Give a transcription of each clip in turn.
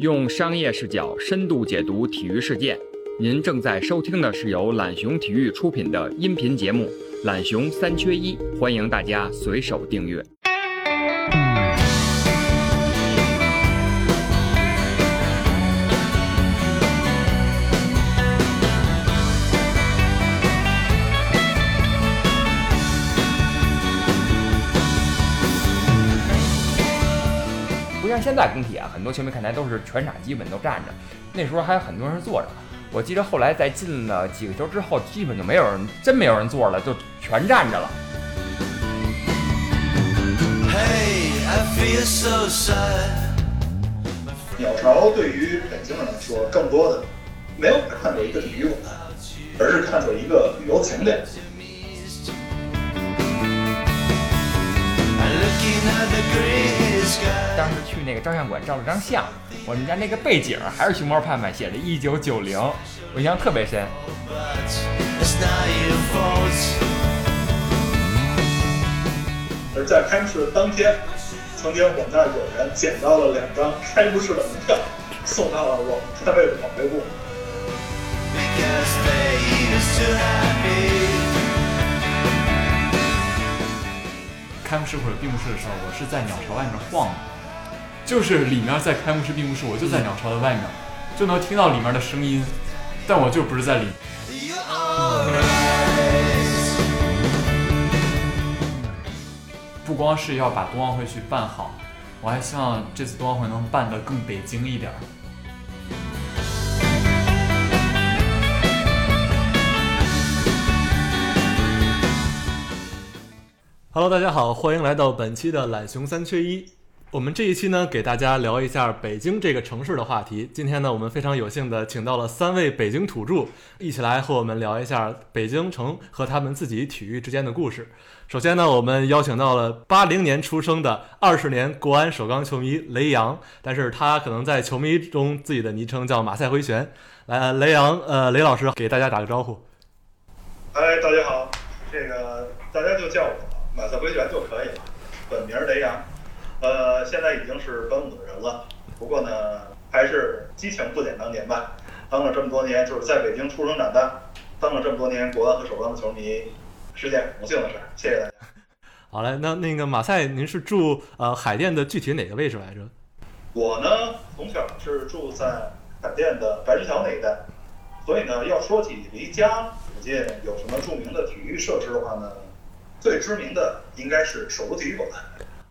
用商业视角深度解读体育事件。您正在收听的是由懒熊体育出品的音频节目《懒熊三缺一》，欢迎大家随手订阅。现在工体啊，很多球迷看台都是全场基本都站着，那时候还有很多人坐着。我记得后来在进了几个球之后，基本就没有人，真没有人坐了，就全站着了。Hey, I feel so sad. 鸟巢对于北京人来说，更多的没有看作一个体育馆，而是看作一个旅游景点。I'm looking at the sky. 当时去那个照相馆照了张相，我们家那个背景还是熊猫盼盼写的一九九零，我印象特别深。而在开幕式当天，曾经我们那儿有人捡到了两张开幕式的门票，送到了我们单位的保卫部。开幕式或者闭幕式的时候，我是在鸟巢外面晃的，就是里面在开幕式、闭幕式，我就在鸟巢的外面，就能听到里面的声音，但我就不是在里。不光是要把冬奥会去办好，我还希望这次冬奥会能办得更北京一点儿。Hello，大家好，欢迎来到本期的懒熊三缺一。我们这一期呢，给大家聊一下北京这个城市的话题。今天呢，我们非常有幸的请到了三位北京土著，一起来和我们聊一下北京城和他们自己体育之间的故事。首先呢，我们邀请到了八零年出生的二十年国安首钢球迷雷洋，但是他可能在球迷中自己的昵称叫马赛回旋。来，雷洋，呃，雷老师给大家打个招呼。嗨，大家好，回旋就可以了，本名雷洋。呃，现在已经是本五的人了，不过呢，还是激情不减当年吧。当了这么多年，就是在北京出生长大，当了这么多年国安和首钢的球迷，是件很荣幸的事儿。谢谢大家。好嘞，那那个马赛，您是住呃海淀的具体哪个位置来着？我呢，从小是住在海淀的白石桥那一带，所以呢，要说起离家附近有什么著名的体育设施的话呢，最知名的应该是首都体育馆。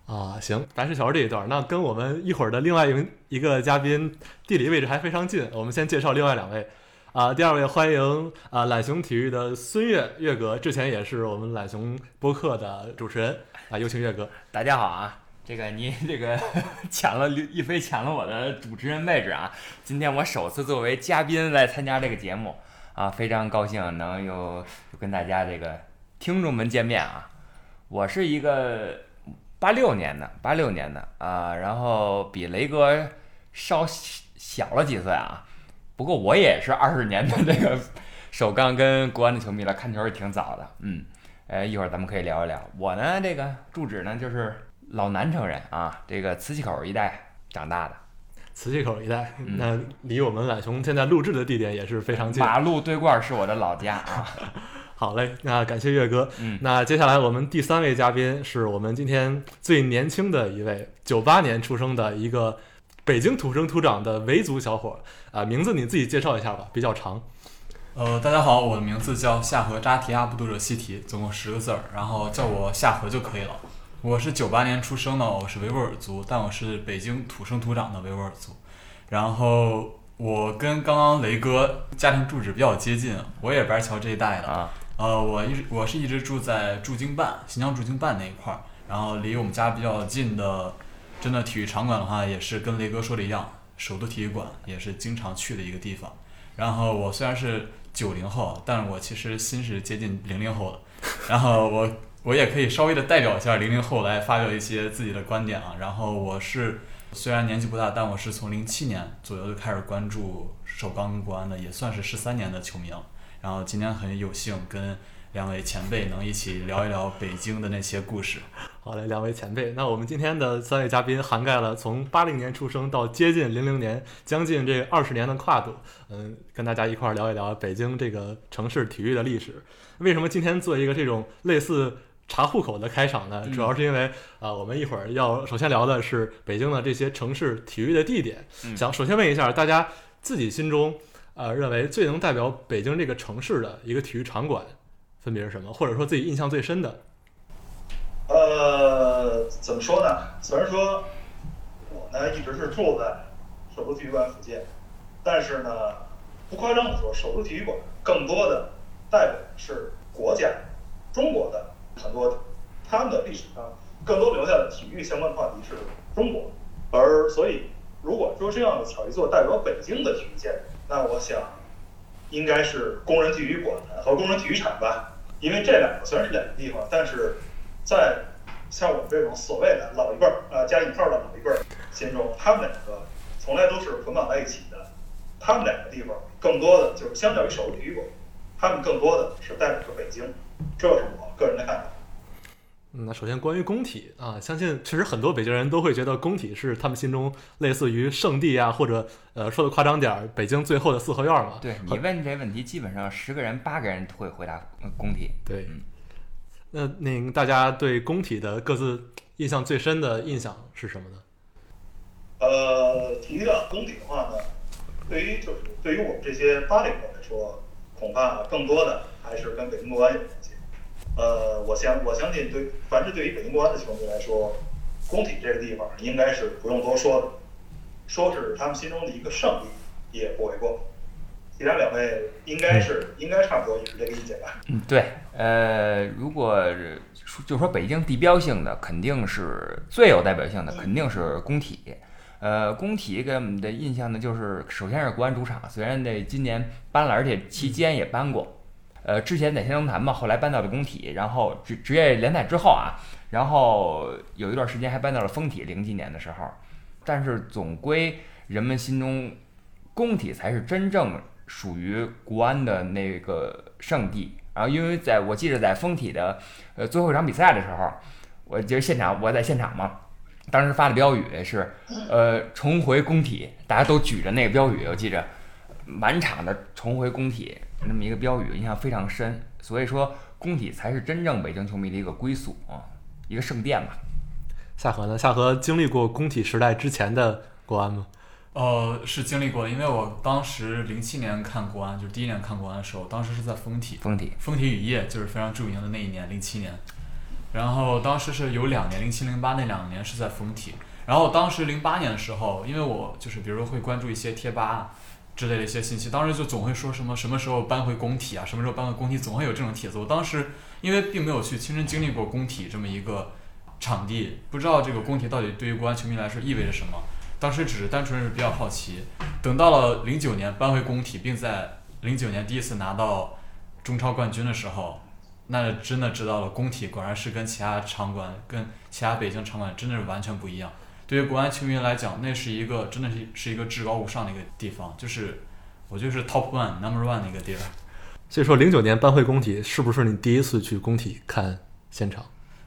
啊，行，白石桥这一段，那跟我们一会儿的另外一名一个嘉宾地理位置还非常近。我们先介绍另外两位，啊，第二位欢迎啊懒熊体育的孙悦悦哥，之前也是我们懒熊播客的主持人啊，有请悦哥。大家好啊，这个您这个 抢了一飞抢了我的主持人位置啊！今天我首次作为嘉宾来参加这个节目啊，非常高兴能有有跟大家这个听众们见面啊！我是一个八六年的，八六年的啊，然后比雷哥稍小了几岁啊，不过我也是二十年的这个首钢跟国安的球迷了，看球也挺早的，嗯。呃，一会儿咱们可以聊一聊。我呢，这个住址呢就是老南城人啊，这个磁器口一带长大的，磁器口一带，嗯那离我们懒熊现在录制的地点也是非常近。马路对过是我的老家啊。好嘞，那感谢岳哥。嗯，那接下来我们第三位嘉宾是我们今天最年轻的一位，九八年出生的一个北京土生土长的维族小伙啊、名字你自己介绍一下吧，比较长。呃，大家好，我的名字叫夏河扎提阿布杜热西提，总共十个字儿，然后叫我夏河就可以了。我是九八年出生的，我是维吾尔族，但我是北京土生土长的维吾尔族。然后我跟刚刚雷哥家庭住址比较接近，我也是白桥这一带的。啊，呃，我一直我是一直住在驻京办，新疆驻京办那一块儿，然后离我们家比较近的，真的体育场馆的话，也是跟雷哥说的一样，首都体育馆也是经常去的一个地方。然后我虽然是九零后，但是我其实心是接近零零后的，然后我我也可以稍微的代表一下零零后来发表一些自己的观点啊。然后我是虽然年纪不大，但我是从零七年左右就开始关注首钢跟国安的，也算是十三年的球迷了。然后今天很有幸跟两位前辈能一起聊一聊北京的那些故事。好嘞，两位前辈，那我们今天的三位嘉宾涵盖了从八零年出生到接近零零年，将近这二十年的跨度，嗯，跟大家一块儿聊一聊北京这个城市体育的历史。为什么今天做一个这种类似查户口的开场呢？嗯主要是因为啊、我们一会儿要首先聊的是北京的这些城市体育的地点。嗯想首先问一下大家自己心中呃认为最能代表北京这个城市的一个体育场馆分别是什么，或者说自己印象最深的？呃，怎么说呢？虽然说我呢一直是住在首都体育馆附近，但是呢，不夸张的说，首都体育馆更多的代表的是国家、中国的很多他们的历史上更多留下的体育相关话题是中国，而所以如果说这样的巧一座代表北京的体育建筑，那我想应该是工人体育馆和工人体育场吧，因为这两个虽然是两个地方，但是在像我们这种所谓的老一辈儿啊加引号的老一辈儿心中，他们两个从来都是捆绑在一起的。他们两个地方更多的就是相较于首都体育馆，他们更多的是代表着北京，这是我个人的看法。嗯，那首先关于工体啊，相信确实很多北京人都会觉得工体是他们心中类似于圣地啊，或者呃说的夸张点儿，北京最后的四合院嘛。对你问这问题，基本上十个人八个人会回答呃工体。对嗯。那那大家对工体的各自印象最深的印象是什么呢？呃，提到工体的话呢，对于就是对于我们这些八零后来说，恐怕更多的还是跟北京国安有关系。呃，我相我相信对，凡是对于北京国安的球迷来说，工体这个地方应该是不用多说的，说是他们心中的一个圣地也不为过。其他两位应该是应该差不多也是这个意见吧？嗯，对，呃，如果说就说北京地标性的，肯定是最有代表性的，肯定是工体。呃，工体给我们的印象呢，就是首先是国安主场，虽然这今年搬了，而且期间也搬过。呃，之前在天龙潭嘛，后来搬到了工体，然后职职业联赛之后啊，然后有一段时间还搬到了丰体，零几年的时候。但是总归人们心中，工体才是真正属于国安的那个圣地。然后，因为在我记得在丰体的呃最后一场比赛的时候，我就是现场我在现场嘛，当时发的标语是呃重回工体，大家都举着那个标语，我记着满场的重回工体那么一个标语，印象非常深。所以说，工体才是真正北京球迷的一个归宿啊，一个圣殿吧。夏荷呢？夏荷经历过工体时代之前的国安吗？呃，是经历过的，因为我当时零七年看国安，就是第一年看国安的时候，当时是在丰体，丰体，丰体雨夜就是非常著名的那一年，零七年。然后当时是有两年，零七零八那两年是在丰体。然后当时零八年的时候，因为我就是比如说会关注一些贴吧之类的一些信息，当时就总会说什么什么时候搬回工体啊，什么时候搬回工体，总会有这种帖子。我当时因为并没有去亲身经历过工体这么一个场地，不知道这个工体到底对于国安球迷来说意味着什么。当时只是单纯是比较好奇。等到了零九年搬回工体，并在零九年第一次拿到中超冠军的时候，那真的知道了工体果然是跟其他场馆、跟其他北京场馆真的是完全不一样。对于国安球迷来讲，那是一个真的是是一个至高无上的一个地方，就是我就是 top one number one 的一个地方。所以说，零九年搬回工体，是不是你第一次去工体看现场？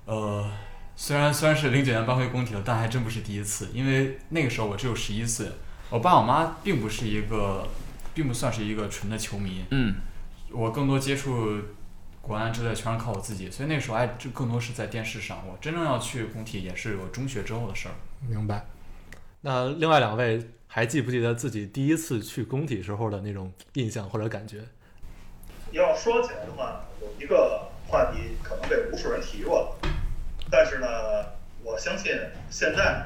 呃，虽然虽然是零九年搬回工体了，但还真不是第一次，因为那个时候我只有十一岁，我爸我妈并不是一个，并不算是一个纯的球迷，嗯，我更多接触国安之类全是靠我自己，所以那时候还就更多是在电视上。我真正要去工体也是我中学之后的事儿。明白。那另外两位还记不记得自己第一次去工体时候的那种印象或者感觉？要说起来的话，有一个话题可能被无数人提过了，但是呢，我相信现在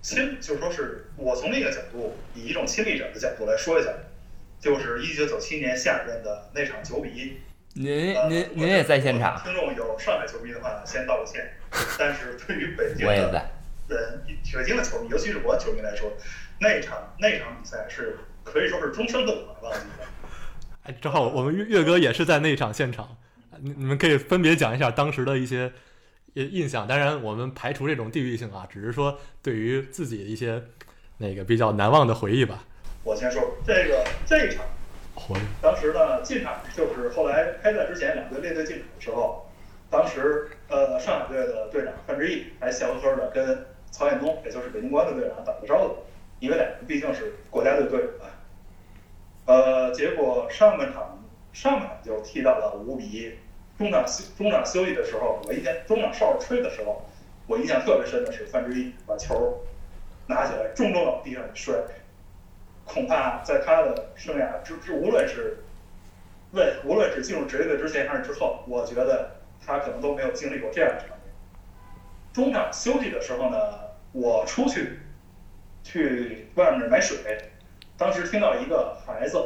亲就说是我从那个角度，以一种亲历者的角度来说一下，就是一九九七年夏天的那场九比一。您呃您您也在现场，听众有上海球迷的话，先道个歉。但是对于北京的我也在。人，北京的球迷，尤其是国安球迷来说，那场那场比赛是可以说是终生都无法忘记的。哎，正好我们岳岳哥也是在那场现场，你你们可以分别讲一下当时的一些呃印象。当然，我们排除这种地域性啊，只是说对于自己的一些那个比较难忘的回忆吧。我先说这个这一场。当时呢，进场就是后来开赛之前两队列队进场的时候，当时呃上海队的队长范志毅还笑呵呵的跟曹彦东，也就是北京国安的队长打个招呼，因为俩人毕竟是国家队队友嘛。呃，结果上半场上半场就踢到了五比一，中场休中场休息的时候，我印象中场哨吹的时候，我印象特别深的是范志毅把球拿起来重重往地上一摔，恐怕在他的生涯之之无论是为无论是进入职业队之前还是之后，我觉得他可能都没有经历过这样的场面。中场休息的时候呢，我出去去外面买水，当时听到一个孩子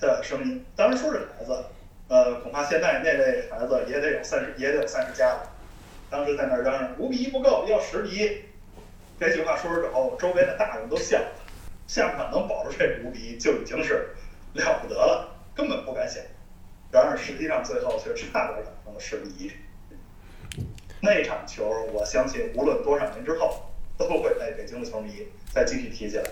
的声音，当时说是孩子，呃，恐怕现在那位孩子也得有三十，也得有三十加了。当时在那儿嚷嚷五比一不够，要十比一。这句话说出之后，周边的大人都笑了了。下半场能保住这五比一就已经是了不得了，根本不敢想。然而实际上最后却差点打成了十比一。那场球，我相信无论多少年之后，都会被北京的球迷再继续提起来。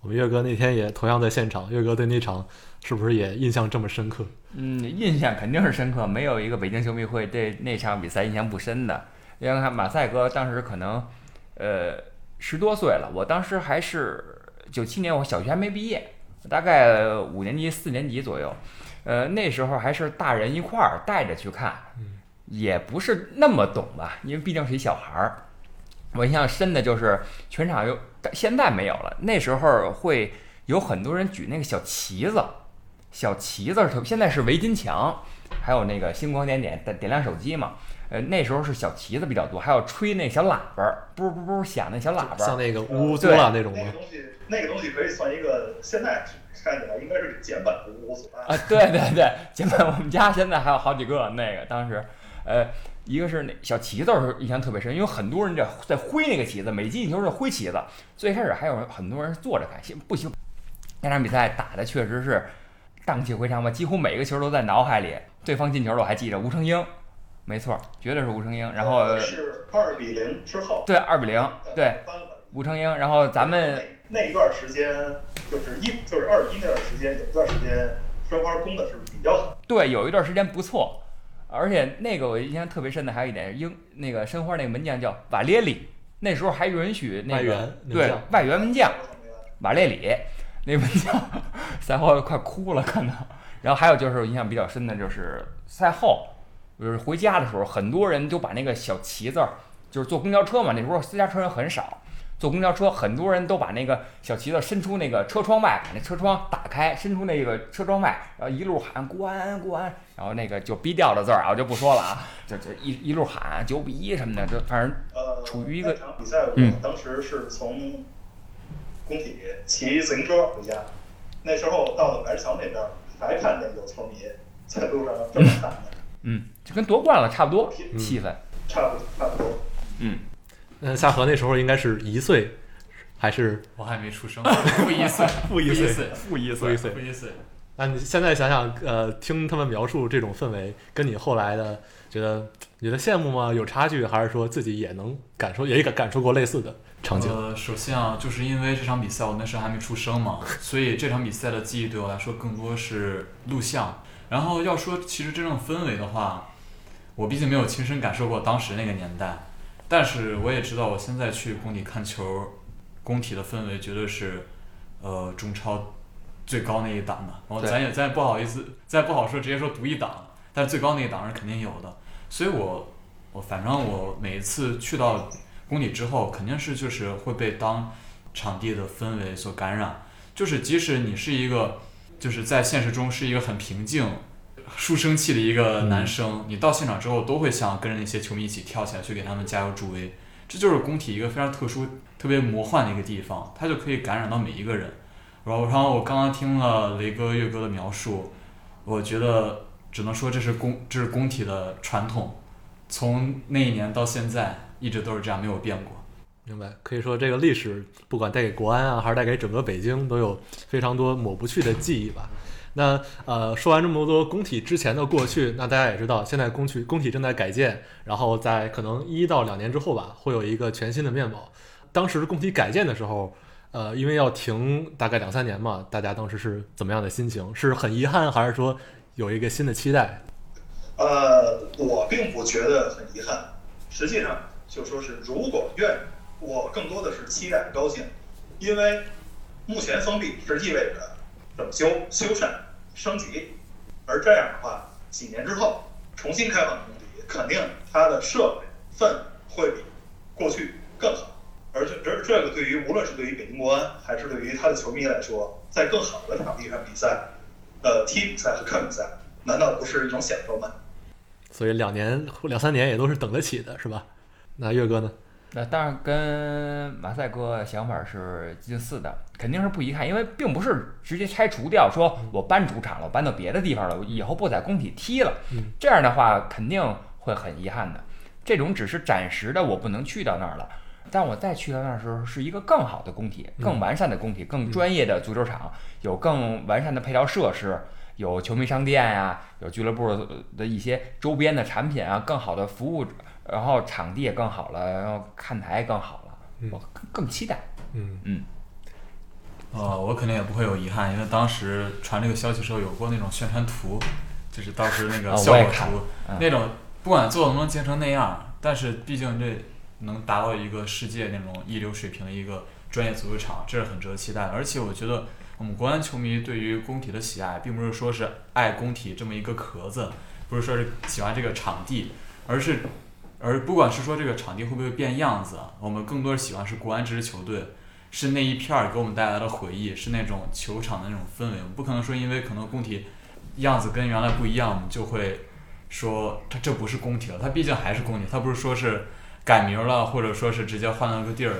我们岳哥那天也同样在现场，岳哥对那场是不是也印象这么深刻？嗯，印象肯定是深刻，没有一个北京球迷会对那场比赛印象不深的。因为看马赛哥当时可能，呃，十多岁了，我当时还是九七年，我小学还没毕业，大概五年级、四年级左右。呃，那时候还是大人一块儿带着去看，也不是那么懂吧，因为毕竟是一小孩儿。我印象深的就是全场有，但现在没有了。那时候会有很多人举那个小旗子，小旗子是现在是围巾墙，还有那个星光点点点点亮手机嘛。呃，那时候是小旗子比较多，还有吹那小喇叭儿，不不不响那小喇叭儿。像那个乌乌苏对拉那种吗？那个东西，那个东西可以算一个现在看起来应该是简版的乌索拉。啊，对对对，简版我们家现在还有好几个那个，当时，呃，一个是那小旗子是印象特别深，因为很多人在在挥那个旗子，每进一球是挥旗子。最开始还有很多人坐着看，行不行。那场比赛打的确实是荡气回肠吧，几乎每个球都在脑海里。对方进球了，我还记着吴成英，没错，绝对是吴成英。然后呃是二比零之后，对二比零，对。吴成英。然后咱们那那一段时间，就是一就是二比一那段时间，有一段时间申花攻的是比较好。对，有一段时间不错，而且那个我印象特别深的还有一点，英那个申花那个门将叫瓦列里，那时候还允许那外援个对外援门将瓦列里，那门将 赛后快哭了可能。然后还有就是我印象比较深的就是赛后，就是回家的时候，很多人都把那个小旗子儿，就是坐公交车嘛，那时候私家车人很少。坐公交车，很多人都把那个小旗子伸出那个车窗外，把那车窗打开，伸出那个车窗外，然后一路喊国安国安，然后那个就逼掉的字儿啊，我就不说了啊，就就一一路喊九比一什么的，就反正呃，处于一个比赛，我嗯。当时是从工体骑自行车回家，那时候到了白石桥那边儿，还看见有球迷在路上这么喊的，嗯，就跟夺冠了差不多气氛。差不差不多。嗯，那夏荷那时候应该是一岁，还是我还没出生，负一岁，负一岁岁，负一负一岁负？一岁。那你现在想想，呃，听他们描述这种氛围，跟你后来的觉得觉得羡慕吗？有差距，还是说自己也能感受，也感感受过类似的场景？呃，首先啊，就是因为这场比赛我那时候还没出生嘛，所以这场比赛的记忆对我来说更多是录像。然后要说其实真正氛围的话，我毕竟没有亲身感受过当时那个年代，但是我也知道我现在去工体看球，工体的氛围绝对是，呃，中超最高那一档的。然后咱也咱也不好意思，咱也不好说直接说独一档，但是最高那一档是肯定有的。所以我我反正我每一次去到工体之后，肯定是就是会被当场地的氛围所感染，就是即使你是一个就是在现实中是一个很平静、书生气的一个男生，你到现场之后都会想跟着那些球迷一起跳起来去给他们加油助威，这就是工体一个非常特殊、特别魔幻的一个地方，它就可以感染到每一个人。然后，然后我刚刚听了雷哥、岳哥的描述，我觉得只能说这是工这是工体的传统，从那一年到现在一直都是这样，没有变过。明白，可以说这个历史不管带给国安啊，还是带给整个北京，都有非常多抹不去的记忆吧。那呃，说完这么多工体之前的过去，那大家也知道，现在工区工体正在改建，然后在可能一到两年之后吧，会有一个全新的面貌。当时工体改建的时候，呃，因为要停大概两三年嘛，大家当时是怎么样的心情？是很遗憾，还是说有一个新的期待？呃，我并不觉得很遗憾，实际上就说是如果愿，我更多的是期待高兴，因为目前封闭是意味着整修、修缮、升级，而这样的话，几年之后重新开放的工体，肯定它的设备氛围会比过去更好。而这这这个对于无论是对于北京国安还是对于他的球迷来说，在更好的场地上比赛，呃，踢比赛和看比赛，难道不是一种享受吗？所以两年两三年也都是等得起的，是吧？那岳哥呢？那当然跟马赛哥想法是近似的，肯定是不遗憾，因为并不是直接拆除掉，说我搬主场了，我搬到别的地方了，我以后不在工体踢了，嗯这样的话肯定会很遗憾的。这种只是暂时的，我不能去到那儿了。但我再去到那儿的时候，是一个更好的工体，更完善的工体，更专业的足球场，有更完善的配套设施，有球迷商店呀、有俱乐部的一些周边的产品啊，更好的服务，然后场地也更好了，然后看台也更好了，嗯我更更期待。嗯嗯呃，我肯定也不会有遗憾，因为当时传这个消息的时候有过那种宣传图，就是当时那个啊效果图，嗯那种不管做能不能建成那样，但是毕竟这能达到一个世界那种一流水平的一个专业足球场，这是很值得期待的。而且我觉得我们国安球迷对于工体的喜爱，并不是说是爱工体这么一个壳子，不是说是喜欢这个场地，而是而不管是说这个场地会不会变样子，我们更多是喜欢是国安这支球队。是那一片儿给我们带来的回忆，是那种球场的那种氛围。我们不可能说因为可能工体样子跟原来不一样，我们就会说它这不是工体了。它毕竟还是工体，它不是说是改名了，或者说是直接换了个地儿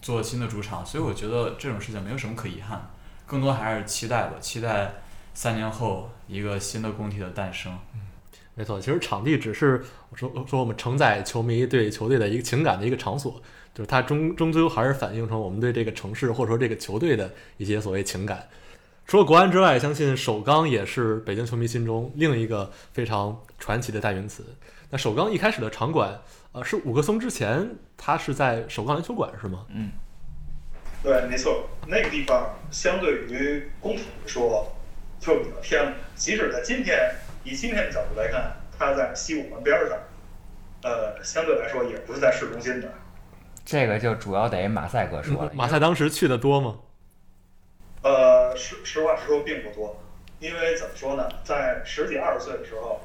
做新的主场。所以我觉得这种事情没有什么可遗憾，更多还是期待吧，期待三年后一个新的工体的诞生。没错，其实场地只是说说我们承载球迷对球队的一个情感的一个场所，就是它终终究还是反映成我们对这个城市或者说这个球队的一些所谓情感。除了国安之外，相信首钢也是北京球迷心中另一个非常传奇的代名词。那首钢一开始的场馆，呃，是五棵松之前，它是在首钢篮球馆是吗？嗯，对，没错，那个地方相对于工体来说就比较偏了。即使在今天，以今天的角度来看，它在西五环边儿上，呃，相对来说也不是在市中心的。这个就主要得马赛哥说了。马赛当时去的多吗？呃，实实话实说并不多，因为怎么说呢，在十几二十岁的时候，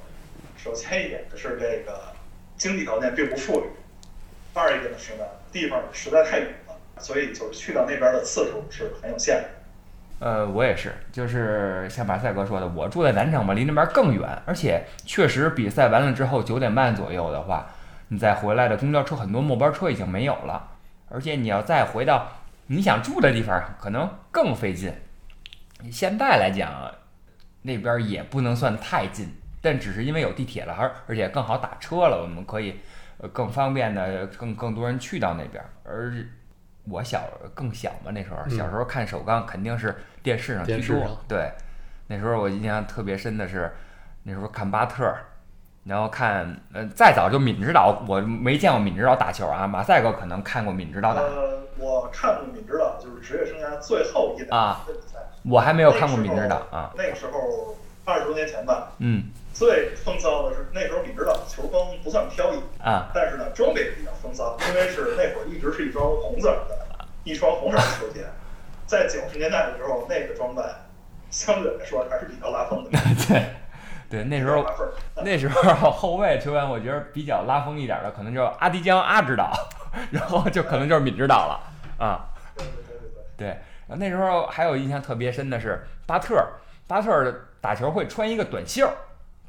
首先一点是这个经济条件并不富裕，二一个呢是呢地方实在太远了，所以就是去到那边的次数是很有限的。呃，我也是，就是像马赛哥说的，我住在南城嘛，离那边更远，而且确实比赛完了之后九点半左右的话，你再回来的公交车很多末班车已经没有了，而且你要再回到你想住的地方，可能更费劲。现在来讲，那边也不能算太近，但只是因为有地铁了，而而且更好打车了，我们可以呃更方便的更更多人去到那边，而。我小更小嘛，那时候嗯小时候看首钢肯定是电视上居多电视上。对，那时候我印象特别深的是，那时候看巴特，然后看呃再早就闵指导，我没见过闵指导打球啊。马赛克可能看过闵指导打，呃，我看过闵指导就是职业生涯最后一啊档的比赛，我还没有看过闵指导啊。那个时候二十多年前吧，嗯最风骚的是那时候闵指导的球风不算飘逸，啊但是呢，装备也比较风骚，因为是那会儿一直是一双红色的，一双红色的球鞋，在九十年代的时候，那个装扮相对来说还是比较拉风的。对对，那时候儿那时候后卫球员，我觉得比较拉风一点的，可能就是阿迪江阿指导，然后就可能就是闵指导了啊。对对对对对，对，那时候还有印象特别深的是巴特尔，巴特尔打球会穿一个短袖儿，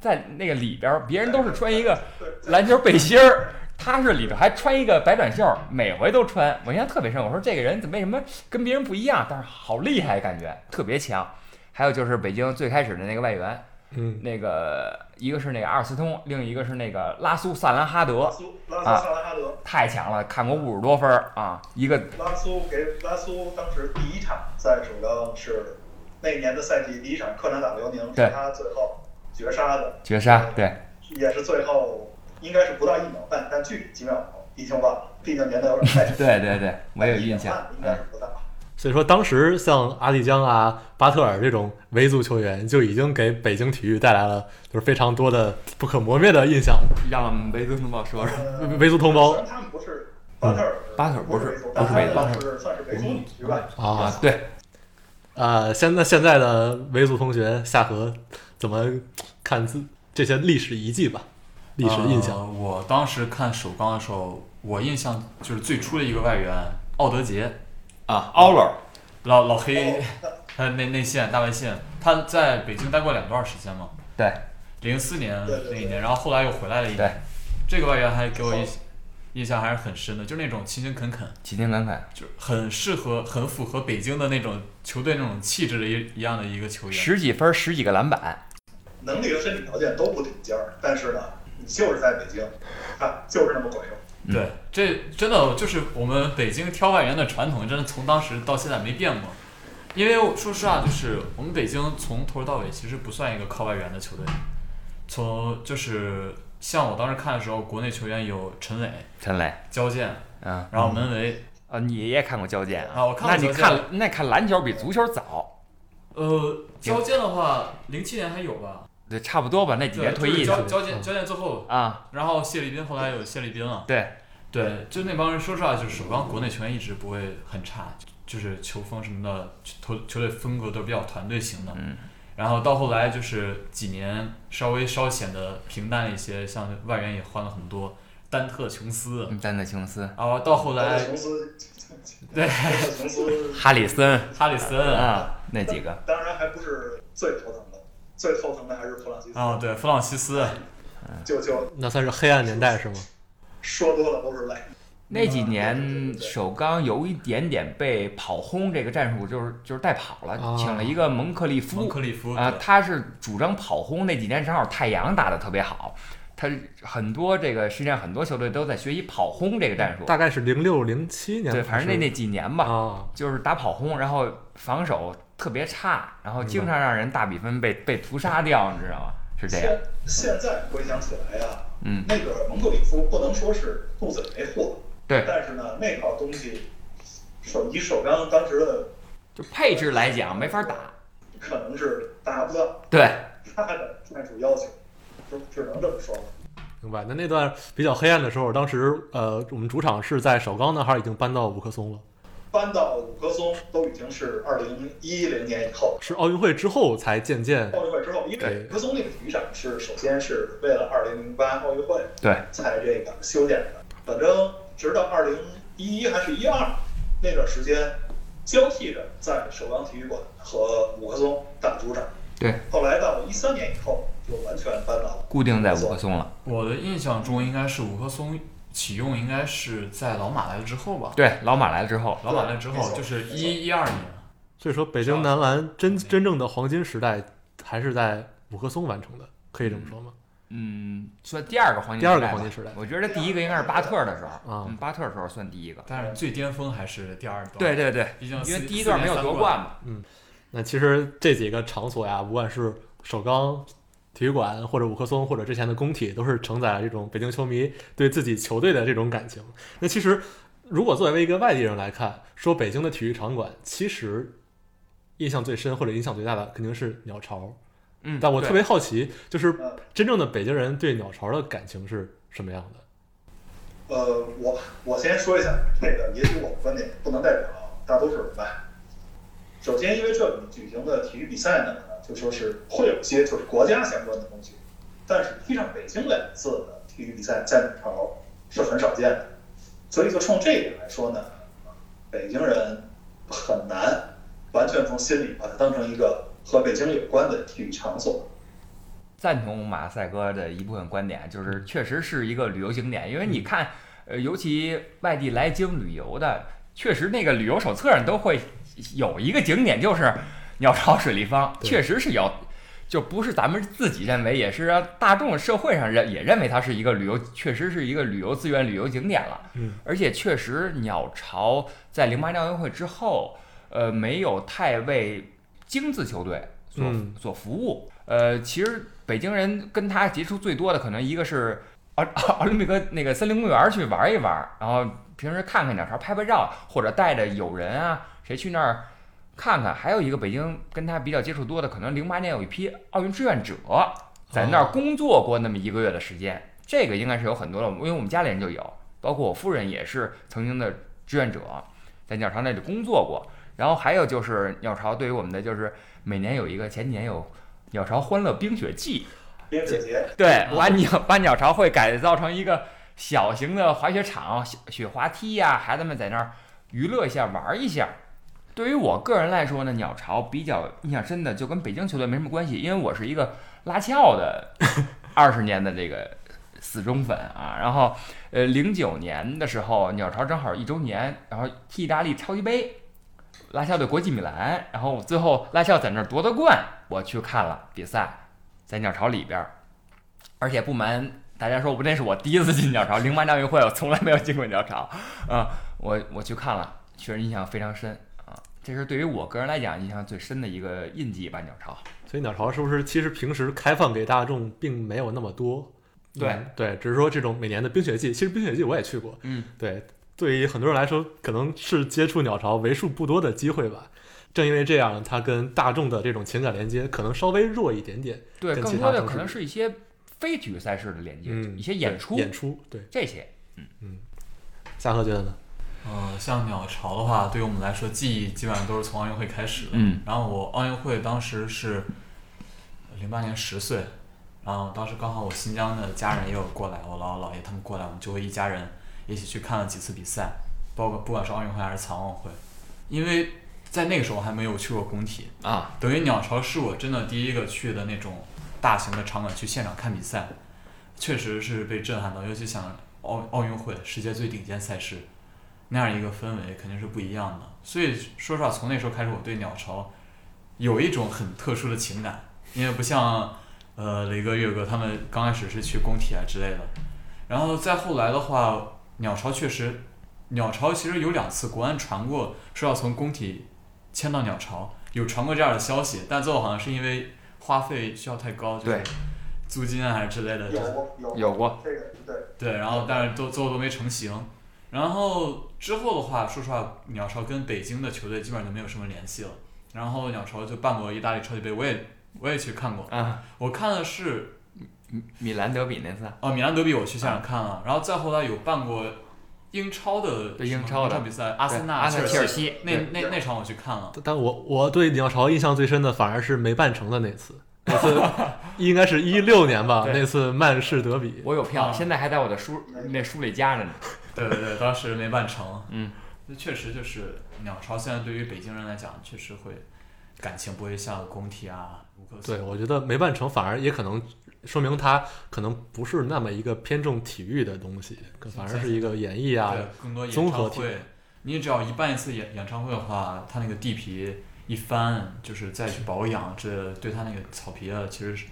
在那个里边儿，别人都是穿一个篮球背心儿，他是里头还穿一个白短袖，每回都穿，我印象特别深。我说这个人怎么为什么跟别人不一样？但是好厉害，感觉特别强。还有就是北京最开始的那个外援，嗯，那个一个是那个阿尔斯通，另一个是那个拉苏萨兰哈拉德，苏拉啊苏萨兰哈德，太强了，看过五十多分儿啊，一个拉苏给拉苏当时第一场在首钢是那年的赛季第一场客场打辽宁，是他最后绝杀的，绝杀，对。也是最后应该是不到一秒半，但具体几秒已经忘了，毕竟年代有点太久。对 对对，我有印象应该嗯是，不到。所以说，当时像阿蒂江啊、巴特尔这种维族球员，就已经给北京体育带来了就是非常多的不可磨灭的印象。让维族同胞说说。呃 维族同胞他们不是巴特尔，巴特尔不是不是维族但是算是维族女婿吧。啊啊，，对，呃，现在现在的维族同学夏荷怎么看自这些历史遗迹吧？历史印象。呃我当时看首钢的时候，我印象就是最初的一个外援奥德杰，啊，奥勒，老老黑哦，他内内线大外线，他在北京待过两段时间嘛，对，零四年那一年，然后后来又回来了一对年。这个外援还给我印印象还是很深的，就是那种勤勤恳恳，勤勤恳恳，就是很适合、很符合北京的那种球队那种气质的一一样的一个球员。十几分，十几个篮板，能力和身体条件都不顶尖儿，但是呢，你就是在北京，啊，就是那么管用。嗯对，这真的就是我们北京挑外援的传统，真的从当时到现在没变过。因为说实话，就是我们北京从头到尾其实不算一个靠外援的球队，从就是像我当时看的时候，国内球员有陈磊、陈磊，焦健，嗯，然后门维，啊，你也看过焦健啊我看过那你看，那看篮球比足球早，呃，焦健的话，零七年还有吧？对，差不多吧，那几，年退役的就是焦焦健焦健最后，啊，然后谢立斌后来有谢立斌了。对，对，就那帮人，说实话，就是首钢国内球员一直不会很差，就是球风什么的，球球队风格都是比较团队型的。嗯。然后到后来就是几年稍微稍显得平淡一些，像外援也换了很多，丹特琼斯，嗯丹特琼斯、然后到后来琼斯，对，哈里森哈里森，啊，那几个，当然还不是最头疼的，最头疼的还是弗朗西斯。哦对，弗朗西斯，就就那算是黑暗年代是吗？说多了都是泪。那几年首钢有一点点被跑轰这个战术，就是就是带跑了，啊请了一个蒙克利夫蒙克利夫啊，他是主张跑轰。那几年正好太阳打得特别好，他很多这个实际上很多球队都在学习跑轰这个战术。大概是零六零七年，对，反正那那几年吧，啊，就是打跑轰，然后防守特别差，然后经常让人大比分被被屠杀掉，你知道吗？是这样。现现在回想起来呀，嗯，那个蒙特里夫不能说是肚子里没货，对但是呢，那套东西，手以首钢当时的就配置来讲没法打。可能是达不到对，他的战术要求，只只能这么说了。明白。那那段比较黑暗的时候，当时呃，我们主场是在首钢呢，还是已经搬到五棵松了？搬到五棵松都已经是二零一零年以后，是奥运会之后才渐渐奥运会之后，因为五棵松那个体育场是首先是为了二零零八奥运会对。才这个修建的，反正直到二零一一还是一二那段时间，交替着在首钢体育馆和五棵松打主场。对，后来到一三年以后，就完全搬到固定在五棵松了。我的印象中应该是五棵松启用应该是在老马来了之后吧？对，老马来了之后，老马来之后就是一一二年。所以说，北京男篮真真正的黄金时代还是在五棵松完成的，可以这么说吗？嗯，算第二个黄金第二个时代吧黄金时代我觉得第一个应该是巴特的时候啊嗯，巴特的时候算第一个。但是最巅峰还是第二段。对，对对，毕竟因为第一段没有夺冠。嘛。嗯那其实这几个场所呀，不管是首钢体育馆，或者五棵松，或者之前的工体，都是承载了这种北京球迷对自己球队的这种感情。那其实，如果作为一个外地人来看，说北京的体育场馆，其实印象最深或者影响最大的肯定是鸟巢。嗯，但我特别好奇，就是嗯真正的北京人对鸟巢的感情是什么样的？呃，我我先说一下，这个也许我的观点不能代表大多数人吧。首先，因为这里举行的体育比赛呢，就说是会有些就是国家相关的东西，但是踢上北京两次的体育比赛在里头是很少见的，所以就冲这一点来说呢，北京人很难完全从心里把它当成一个和北京有关的体育场所。赞同马赛哥的一部分观点，就是确实是一个旅游景点，因为你看，呃，尤其外地来京旅游的，确实那个旅游手册上都会有一个景点，就是鸟巢水立方，确实是有，就不是咱们自己认为，也是让大众社会上认也认为它是一个旅游，确实是一个旅游资源、旅游景点了。嗯，而且确实鸟巢在零八年奥运会之后，呃，没有太为精字球队所、嗯所服务。呃，其实北京人跟他接触最多的，可能一个是奥奥林匹克那个森林公园去玩一玩，然后平时看看鸟巢拍拍照，或者带着友人啊，谁去那儿看看？还有一个北京跟他比较接触多的，可能零八年有一批奥运志愿者在那儿工作过那么一个月的时间，这个应该是有很多了，因为我们家里人就有，包括我夫人也是曾经的志愿者，在鸟巢那里工作过。然后还有就是鸟巢对于我们的就是每年有一个前几年有鸟巢欢乐冰雪季，冰雪节，对，把鸟把鸟巢会改造成一个小型的滑雪场、雪雪滑梯呀、孩子们在那儿娱乐一下、玩儿一下。对于我个人来说呢，鸟巢比较印象深的就跟北京球队没什么关系，因为我是一个拉齐奥的 二十年的这个死忠粉啊。然后，呃，零九年的时候，鸟巢正好一周年，然后踢意大利超级杯，拉齐奥对国际米兰，然后最后拉齐奥在那儿夺得冠，我去看了比赛，在鸟巢里边儿。而且不瞒大家说，我那是我第一次进鸟巢，零八年奥运会我从来没有进过鸟巢，啊、我我去看了，确实印象非常深啊，这是对于我个人来讲印象最深的一个印记吧，鸟巢。所以鸟巢是不是其实平时开放给大众并没有那么多？对嗯对，只是说这种每年的冰雪季，其实冰雪季我也去过，嗯，对，对于很多人来说，可能是接触鸟巢为数不多的机会吧。正因为这样，它跟大众的这种情感连接可能稍微弱一点点。对，更多的可能是一些非体育赛事的连接，嗯，一些演出演出，对。这些。嗯嗯夏贺觉得呢？呃，像鸟巢的话，对于我们来说，记忆基本上都是从奥运会开始的。嗯。然后我奥运会当时是零八年十岁，然后当时刚好我新疆的家人也有过来，我姥姥姥爷他们过来，我们就会一家人一起去看了几次比赛，包括不管是奥运会还是残奥会，因为在那个时候还没有去过工体，啊，等于鸟巢是我真的第一个去的那种大型的场馆去现场看比赛，确实是被震撼到，尤其想奥奥运会世界最顶尖赛事，那样一个氛围肯定是不一样的。所以说实话，从那时候开始，我对鸟巢有一种很特殊的情感，因为不像呃雷哥、岳哥他们刚开始是去工体啊之类的，然后再后来的话，鸟巢确实，鸟巢其实有两次国安传过说要从工体迁到鸟巢，有传过这样的消息，但最后好像是因为花费需要太高，就是对租金啊还是之类的，有过有有过这个对，对，然后但是都最后都没成型。然后之后的话，说实话，鸟巢跟北京的球队基本上就没有什么联系了。然后鸟巢就办过意大利超级杯，我也我也去看过。啊，我看的是米米兰德比那次，哦，米兰德比我去现场看了，然后再后来有办过英超的对英超的比赛，阿森纳、对阿切尔西那那那场我去看了。但我我对鸟巢印象最深的反而是没办成的那次，那次 应该是一六年吧，那次曼市德比。我有票，啊现在还在我的书那书里夹着呢。对对对，当时没办成。嗯，那确实就是鸟巢，现在对于北京人来讲，确实会感情不会像工体啊。对，我觉得没办成反而也可能说明它可能不是那么一个偏重体育的东西，反而是一个演艺啊对，更多综合体。你只要一办一次演演唱会的话，它那个地皮一翻，就是再去保养，这对它那个草皮啊，其实是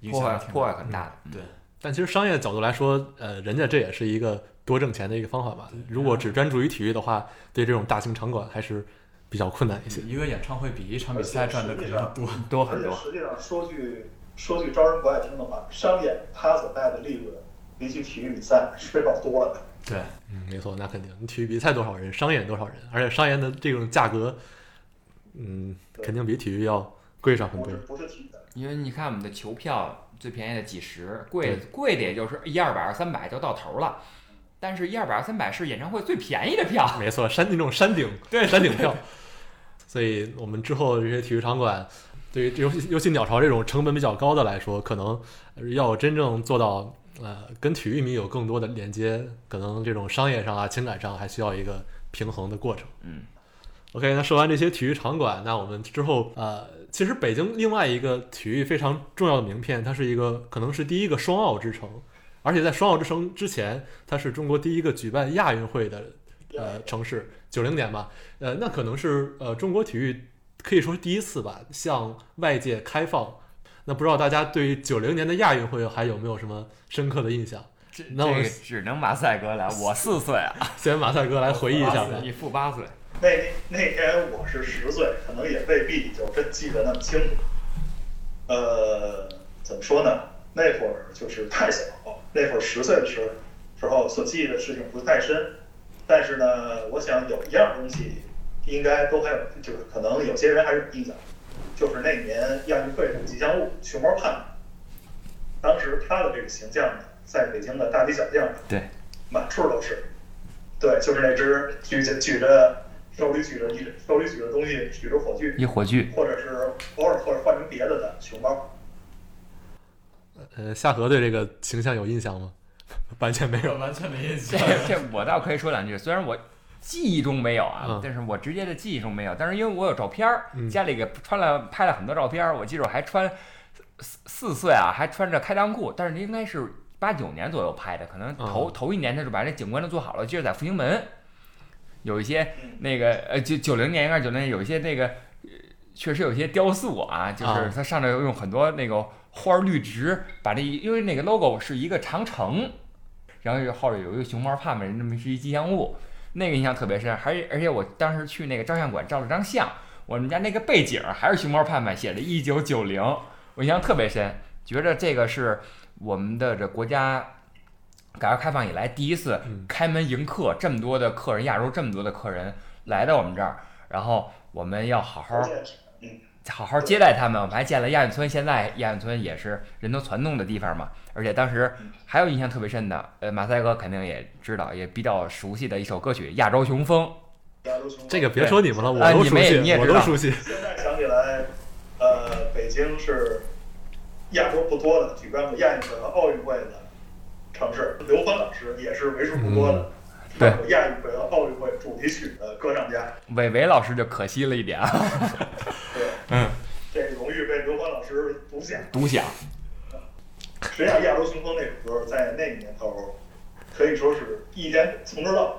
影破坏响破坏很大的。对，但其实商业角度来说，呃，人家这也是一个多挣钱的一个方法吧。如果只专注于体育的话，对这种大型场馆还是比较困难一些。一个演唱会比一场比赛赚的肯定要多。多很多。而且实际上说句说句招人不爱听的话，商演它所带的利润比起体育比赛是要多的。对，嗯，没错，那肯定。你体育比赛多少人，商演多少人，而且商演的这种价格，嗯，肯定比体育要贵上很多不是。不是体育的，因为你看我们的球票最便宜的几十，贵贵的也就是一二百二三百就到头了。但是，一二百二三百是演唱会最便宜的票。没错，山那种山顶 对山顶票。所以我们之后这些体育场馆，对于尤其尤其鸟巢这种成本比较高的来说，可能要真正做到呃跟体育迷有更多的连接，可能这种商业上啊、情感上还需要一个平衡的过程。嗯 OK，那说完这些体育场馆，那我们之后呃，其实北京另外一个体育非常重要的名片，它是一个可能是第一个双奥之城，而且在双奥之城之前，它是中国第一个举办亚运会的呃城市，九零年吧，呃，那可能是呃中国体育可以说是第一次吧向外界开放。那不知道大家对于九零年的亚运会还有没有什么深刻的印象？这那我这个只能马赛哥来，我四岁啊，先马赛哥来回忆一下吧。你负八岁。那那天我是十岁，可能也未必就真记得那么清楚。呃，怎么说呢？那会儿就是太小，那会儿十岁的时候时候所记忆的事情不太深。但是呢，我想有一样东西应该都还有，就是可能有些人还是有印象，就是那年亚运会的吉祥物熊猫盼盼，当时他的这个形象呢，在北京的大街小巷上，对，满处都是，对，就是那只举着举着手里举着一手里举着东西，举着火炬，一火炬，或者是偶尔或者换成别的的熊猫。呃，夏荷对这个形象有印象吗？完全没有。完全没印这象。这我倒可以说两句，虽然我记忆中没有啊，嗯但是我直接的记忆中没有，但是因为我有照片儿，嗯家里给穿了拍了很多照片儿，我记着我还穿四四岁啊，还穿着开裆裤，但是应该是八九年左右拍的，可能头、哦头一年他就把这景观都做好了，就是在复兴门有一些嗯那个呃九九零年应该是九零年有一些那个。呃确实有一些雕塑啊，就是啊它上头用很多那个花儿绿植，把这一因为那个 logo 是一个长城，然后后边有一个熊猫盼盼，那么是一吉祥物，那个印象特别深。还而且我当时去那个照相馆照了张相，我们家那个背景还是熊猫盼盼写的一九九零，我印象特别深，觉着这个是我们的这国家改革开放以来第一次嗯开门迎客，这么多的客人，亚洲这么多的客人来到我们这儿，然后我们要好好好好接待他们。我们还建了亚运村，现在亚运村也是人头攒动的地方嘛。而且当时还有印象特别深的，呃，马赛哥肯定也知道，也比较熟悉的一首歌曲《亚洲雄风》。亚洲雄风这个别说你们了，我啊你们也都熟悉，你也知道我都熟悉。现在想起来，呃，北京是亚洲不多的举办过亚运会和奥运会的城市。刘欢老师也是为数不多的嗯对亚运会和奥运会主题曲的歌唱家。韦唯老师就可惜了一点啊，对，嗯，这荣誉被刘欢老师独享。独享。实际上，《亚洲雄风》那首歌在那个年头可以说是一天从头到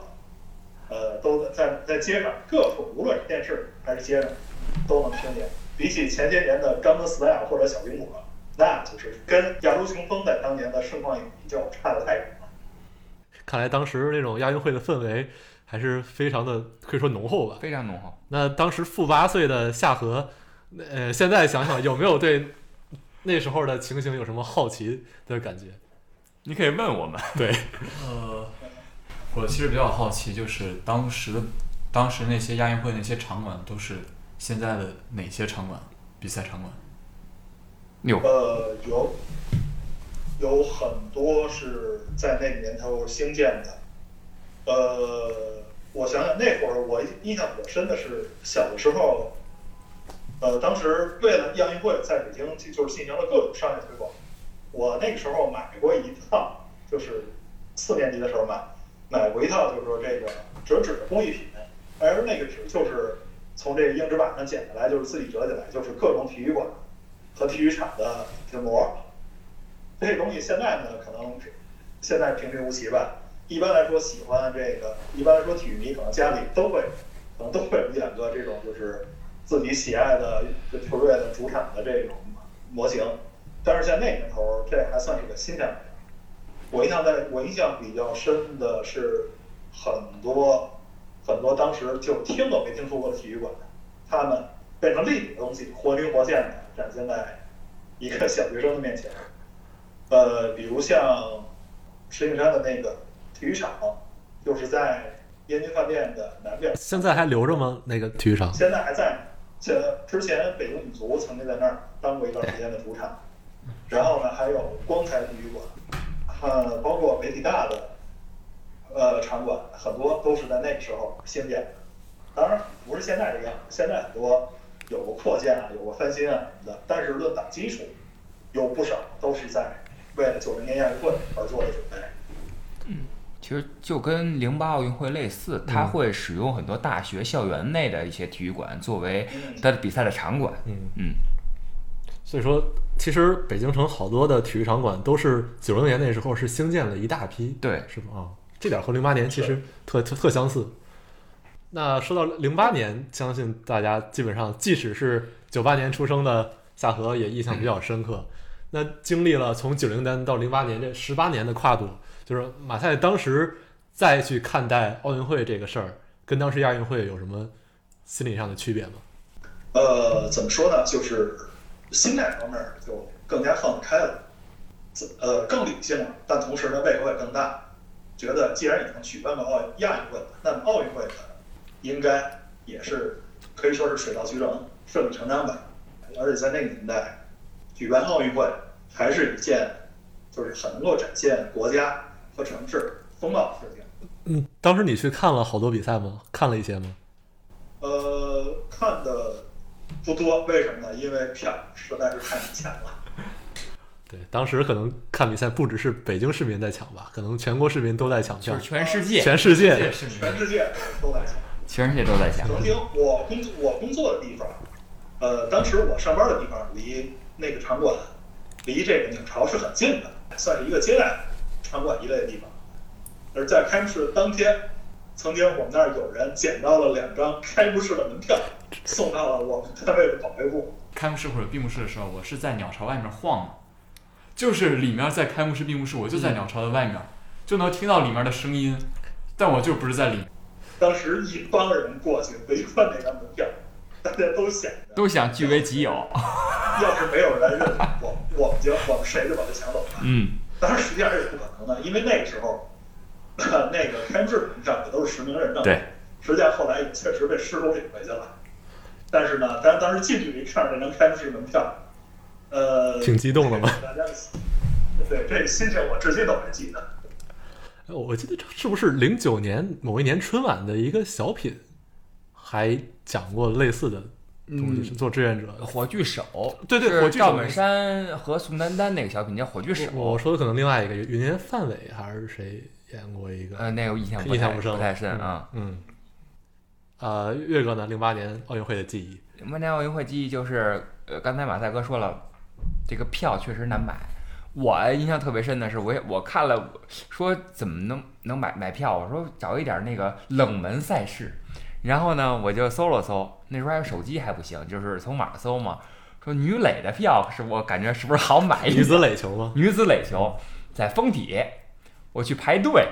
尾，呃，都在在街上各处，无论是电视还是街上，都能听见。比起前些年的《张哥 style》或者《小苹果》，那就是跟《亚洲雄风》在当年的盛况也比较，差的太远了。看来当时那种亚运会的氛围还是非常的，可以说浓厚吧。非常浓厚。那当时负八岁的夏荷，呃，现在想想有没有对那时候的情形有什么好奇的感觉？你可以问我们，对，呃，我其实比较好奇，就是当时的当时那些亚运会那些场馆都是现在的哪些场馆？比赛场馆？有呃，有有很多是在那个年头兴建的。呃，我想想那会儿我印象比较深的是小的时候，呃，当时为了亚运会在北京就是进行了各种商业推广。我那个时候买过一套，就是四年级的时候买买过一套，就是说这个折纸的工艺品，而那个纸就是从这个硬纸板上剪下来，就是自己折起来，就是各种体育馆和体育场的纸模。这东西现在呢，可能是现在平平无奇吧。一般来说，喜欢这个，一般来说体育迷可能家里都会，可能都会有一两个这种就是自己喜爱的球队的主场的这种模型。但是在那年头，这还算是个新项目。我印象在，我印象比较深的是很多很多当时就听都没听说过的体育馆，他们变成立体的东西，活灵活现的展现在一个小学生的面前。呃，比如像石景山的那个体育场，就是在燕京饭店的南边，现在还留着吗？那个体育场？现在还在呢。现在之前北京女足曾经在那儿当过一段时间的主场，然后呢，还有光彩体育馆，呃，包括北体大的呃场馆，很多都是在那个时候兴建的。当然不是现在这样，现在很多有过扩建啊，有过翻新啊什么的，但是论打基础，有不少都是在为了九零年亚运会而做的准备。嗯其实就跟零八奥运会类似，它会使用很多大学校园内的一些体育馆作为嗯它的比赛的场馆。嗯嗯，所以说，其实北京城好多的体育场馆都是九零年那时候是兴建了一大批，对，是吧？啊、这点和零八年其实特特特相似。那说到零八年，相信大家基本上，即使是九八年出生的夏荷也印象比较深刻。那经历了从九零年到零八年这十八年的跨度，就是马赛当时再去看待奥运会这个事儿，跟当时亚运会有什么心理上的区别吗？呃，怎么说呢？就是心态方面就更加放得开了，呃更理性了，但同时呢胃口也更大，觉得既然已经举办了奥亚运会了，那么奥运会呢应该也是可以说是水到渠成、顺理成章吧。而且在那个年代，举办奥运会还是一件就是很能够展现国家和城市风貌的事情。嗯，当时你去看了好多比赛吗？看了一些吗？呃，看的不多，为什么呢？因为票实在是太难抢了。对，当时可能看比赛不只是北京市民在抢吧，可能全国市民都在抢票就是，全世界，全世界全世界全世界都在抢。全世界都在抢。曾经我工作我工作的地方，呃，当时我上班的地方离那个场馆，离这个鸟巢是很近的，算是一个接待场馆一类的地方。而在开幕式当天，曾经我们那儿有人捡到了两张开幕式的门票，送到了我们单位的保卫部。开幕式或者闭幕式的时候，我是在鸟巢外面晃的，就是里面在开幕式、闭幕式，我就在鸟巢的外面，就能听到里面的声音，但我就不是在里面。当时一帮人过去围观那张门票，大家都想着，都想据为己有。要是没有人认我，我们就我们谁就把它抢走了。嗯，当然，实际上是不可能的，因为那个时候，那个开幕式的门票也都是实名认证。对，实际上后来也确实被施工领回去了。但是呢，当当时近距离看着那张开幕式门票，呃，挺激动的吧？大家对这个心情，我至今都还记得。哎我记得这是不是零九年某一年春晚的一个小品，还讲过类似的东西，是做志愿者的。火炬手，对对是火炬手赵本山和宋丹丹那个小品叫《火炬手》。我说的可能另外一个云年范伟还是谁演过一个？呃，那个我印象印象不深，不太深嗯啊。。嗯。呃，岳哥呢？零八年奥运会的记忆，零八年奥运会记忆就是，呃，刚才马赛哥说了，这个票确实难买。我印象特别深的是，我也我看了，说怎么能能买买票？我说找一点那个冷门赛事，然后呢，我就搜了搜，那时候还有手机还不行，就是从网上搜嘛。说女垒的票是我感觉是不是好买一点？女子垒球吗？女子垒球在封体，我去排队，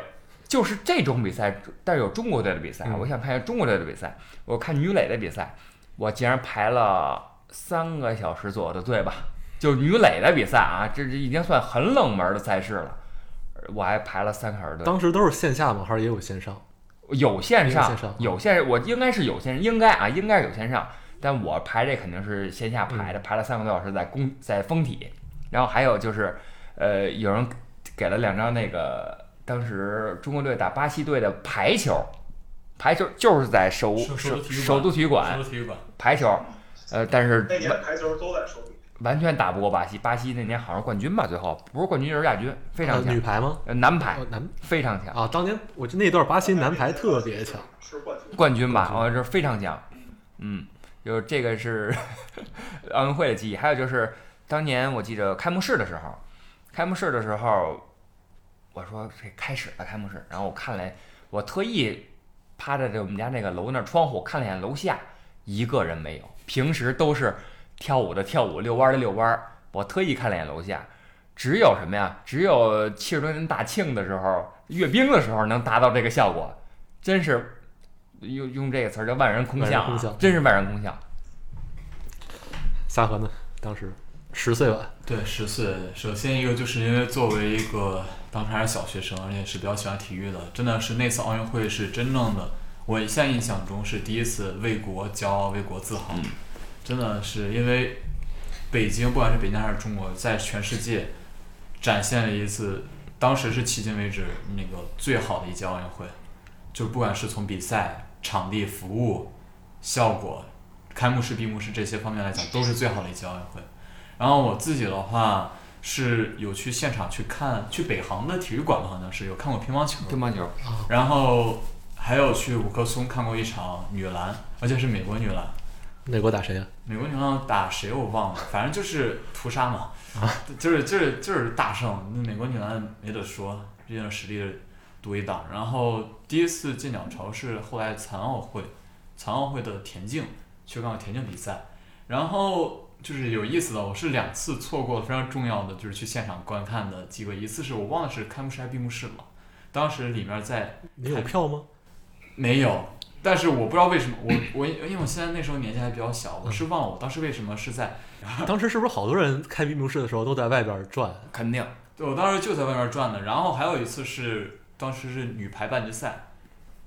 就是这种比赛，但是有中国队的比赛，嗯我想看一下中国队的比赛。我看女垒的比赛，我竟然排了三个小时左右的队吧，就女垒的比赛啊，这这已经算很冷门的赛事了，我还排了三个小时队。当时都是线下吗？还是也有线上？有线上有线上，有线，我应该是有线，应该啊，应该是有线上，但我排这肯定是线下排的，排了三个多小时在工在丰体，然后还有就是，呃，有人给了两张那个当时中国队打巴西队的排球，排球就是在首首首都体育馆首都体育馆排球，呃，但是那年排球都在手里。完全打不过巴西，巴西那年好像是冠军吧，最后不是冠军就是亚军，非常呃强女，排吗？呃，男排哦，男非常强。啊，当年我记得那段巴西男排特别强。是冠军。冠军吧，哦，这非常强，嗯，就是这个是 奥运会的记忆，还有就是当年我记得开幕式的时候，开幕式的时候，我说这开始了开幕式，然后我看了，我特意趴在这我们家那个楼那窗户看了一眼楼下，一个人没有，平时都是跳舞的跳舞，遛弯儿的遛弯儿，我特意看了一眼楼下。只有什么呀？只有七十周年大庆的时候，阅兵的时候能达到这个效果，真是用用这个词儿叫万人空巷、啊，空巷真是万人空巷。沙河呢？当时十岁吧，对，十岁。首先一个就是因为作为一个当时还是小学生，而且是比较喜欢体育的，真的是那次奥运会是真正的，我现在印象中是第一次为国骄傲、为国自豪。真的是因为北京，不管是北京还是中国，在全世界展现了一次，当时是迄今为止那个最好的一届奥运会，就不管是从比赛、场地、服务、效果、开幕式、闭幕式这些方面来讲，都是最好的一届奥运会。然后我自己的话是有去现场去看，去北航的体育馆好像是有看过乒乓球，乒乓球，然后还有去五棵松看过一场女篮，而且是美国女篮。美国打谁呀？美国女篮打谁我忘了，反正就是屠杀嘛，啊就是就是就是大胜。那美国女篮没得说，毕竟实力独一档。然后第一次进鸟巢是后来残奥会，残奥会的田径，去看过田径比赛。然后就是有意思的，我是两次错过了非常重要的，就是去现场观看的机会。一次是我忘了是开幕式还是闭幕式了，当时里面在你有票吗？没有，但是我不知道为什么，我 我因为我现在那时候年纪还比较小，我是忘了我当时为什么是在，当时是不是好多人开闭幕式的时候都在外边转？肯定对我当时就在外面转的。然后还有一次是当时是女排半决赛，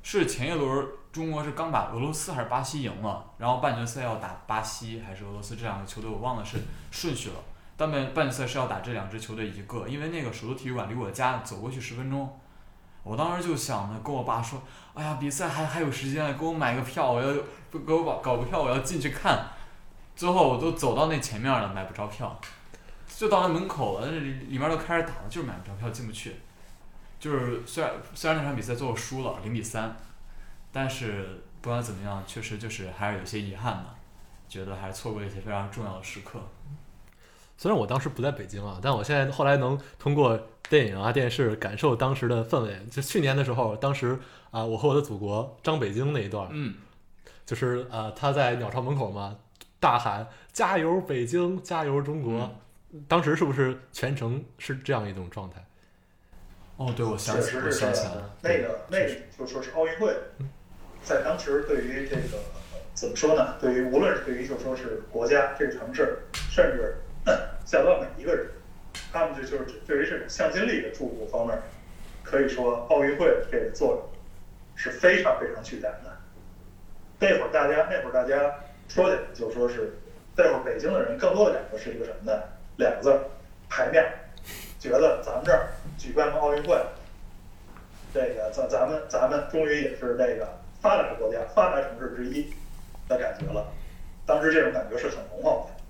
是前一轮中国是刚把俄罗斯还是巴西赢了，然后半决赛要打巴西还是俄罗斯这两个球队，我忘了是顺序了。但半半决赛是要打这两支球队一个，因为那个首都体育馆离我家走过去十分钟。我当时就想着跟我爸说，哎呀，比赛还还有时间，给我买个票，我要不给我搞搞个票，我要进去看。最后我都走到那前面了，买不着票，就到那门口了，那里里面都开始打了，就是买不着票进不去。就是虽然虽然那场比赛最后输了零比三，但是不管怎么样，确实就是还是有些遗憾的，觉得还是错过一些非常重要的时刻。虽然我当时不在北京啊，但我现在后来能通过电影啊、电视感受当时的氛围。就去年的时候，当时啊，我和我的祖国张北京那一段，嗯，就是啊，他在鸟巢门口嘛，大喊“加油北京，加油中国”当时是不是全程是这样一种状态？哦，对，我想起，我想起来了。。那个那个就说是奥运会，在当时对于这个怎么说呢？对于无论是对于就说是国家这个城市，甚至下到每一个人，他们就就是对于这种向心力的注入方面，可以说奥运会这个作用是非常非常巨大的。那会儿大家那会儿大家说起来就说是那会儿北京的人更多的感觉是一个什么呢？两个字儿排面儿，觉得咱们这儿举办个奥运会，这个咱咱们咱们终于也是这个发达国家、发达城市之一的感觉了。当时这种感觉是很浓厚的。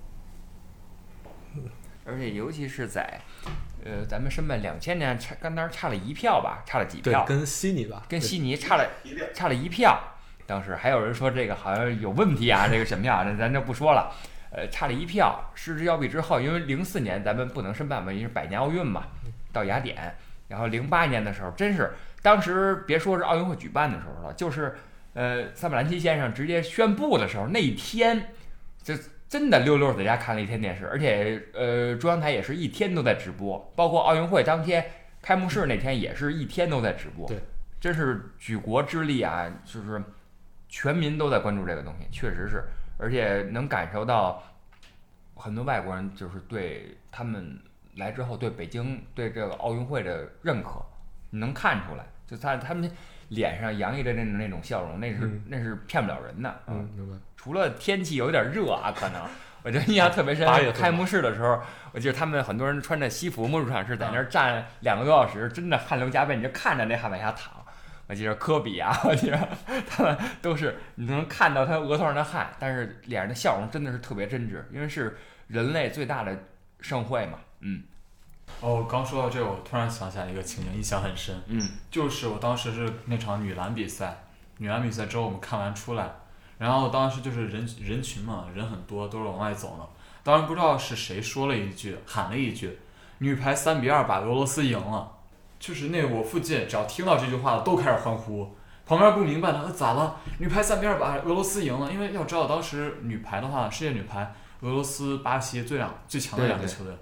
而且尤其是在，呃，咱们申办两千年差，刚当时差了一票吧，差了几票，，跟悉尼吧，跟悉尼差了差了一票。当时还有人说这个好像有问题啊，这个什么呀，那咱就不说了。呃，差了一票，失之交臂之后，因为零四年咱们不能申办嘛，因为是百年奥运嘛，到雅典。然后零八年的时候，真是当时别说是奥运会举办的时候了，就是呃，萨马兰奇先生直接宣布的时候，那一天就真的溜溜在家看了一天电视，而且呃，中央台也是一天都在直播，包括奥运会当天开幕式那天也是一天都在直播。对，真是举国之力啊，就是全民都在关注这个东西，确实是，而且能感受到很多外国人就是对他们来之后对北京对这个奥运会的认可，你能看出来，就他他们脸上洋溢着那种那种笑容，那是、嗯那是骗不了人的。嗯，明白。除了天气有点热啊，可能我觉得印象 特别深八月。开幕式的时候，我记得他们很多人穿着西服嘛入场式，在那儿站两个多小时，真的汗流浃背，你就看着那汗往下淌。我记得科比啊，我记得他们都是你能看到他额头上的汗，但是脸上的笑容真的是特别真挚，因为是人类最大的盛会嘛。嗯哦，刚说到这个，我突然想起来一个情景，印象很深。嗯就是我当时是那场女篮比赛，女篮比赛之后我们看完出来，然后当时就是人人群嘛，人很多，都是往外走呢。当时不知道是谁说了一句，喊了一句，女排三比二把俄罗斯赢了。就是那我附近只要听到这句话的都开始欢呼，旁边不明白的呃咋了？女排三比二把俄罗斯赢了，因为要知道当时女排的话，世界女排俄罗斯、巴西最两最强的两个球队。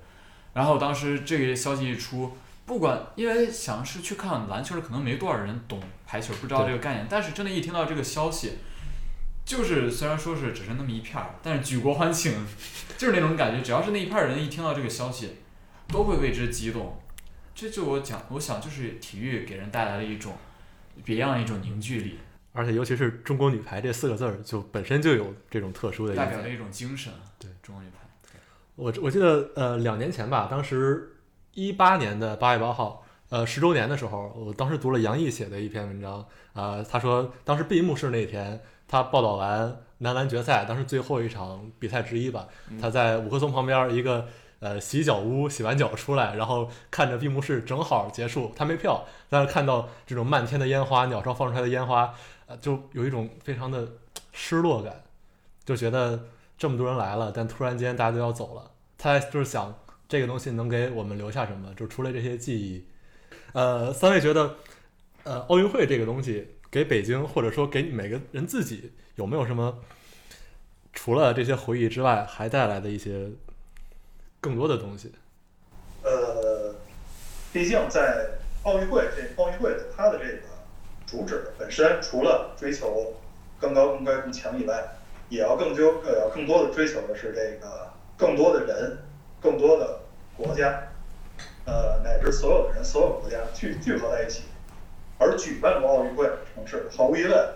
然后当时这个消息一出，不管因为想是去看篮球的，可能没多少人懂排球，不知道这个概念。但是真的，一听到这个消息，就是虽然说是只是那么一片儿，但是举国欢庆，就是那种感觉。只要是那一片儿人一听到这个消息，都会为之激动。这就我讲，我想就是体育给人带来了一种别样一种凝聚力，而且尤其是中国女排这四个字儿，就本身就有这种特殊的意。代表了一种精神。对，中国女排。我我记得呃两年前吧，当时一八年的八月八号，呃十周年的时候，我当时读了杨毅写的一篇文章，啊、他说当时闭幕式那天，他报道完男篮决赛，当时最后一场比赛之一吧，他在五棵松旁边一个呃洗脚屋洗完脚出来，然后看着闭幕式正好结束，他没票，但是看到这种漫天的烟花，鸟巢放出来的烟花，呃，就有一种非常的失落感，就觉得这么多人来了，但突然间大家都要走了。他就是想这个东西能给我们留下什么，就除了这些记忆。呃，三位觉得，呃，奥运会这个东西给北京或者说给每个人自己有没有什么，除了这些回忆之外，还带来的一些更多的东西？呃，毕竟在奥运会这奥运会它的这个主旨本身，除了追求更高、更快、更强以外，也要更究呃要更多的追求的是这个更多的人、更多的国家，呃乃至所有的人、所有国家聚聚合在一起。而举办过奥运会的城市，毫无疑问，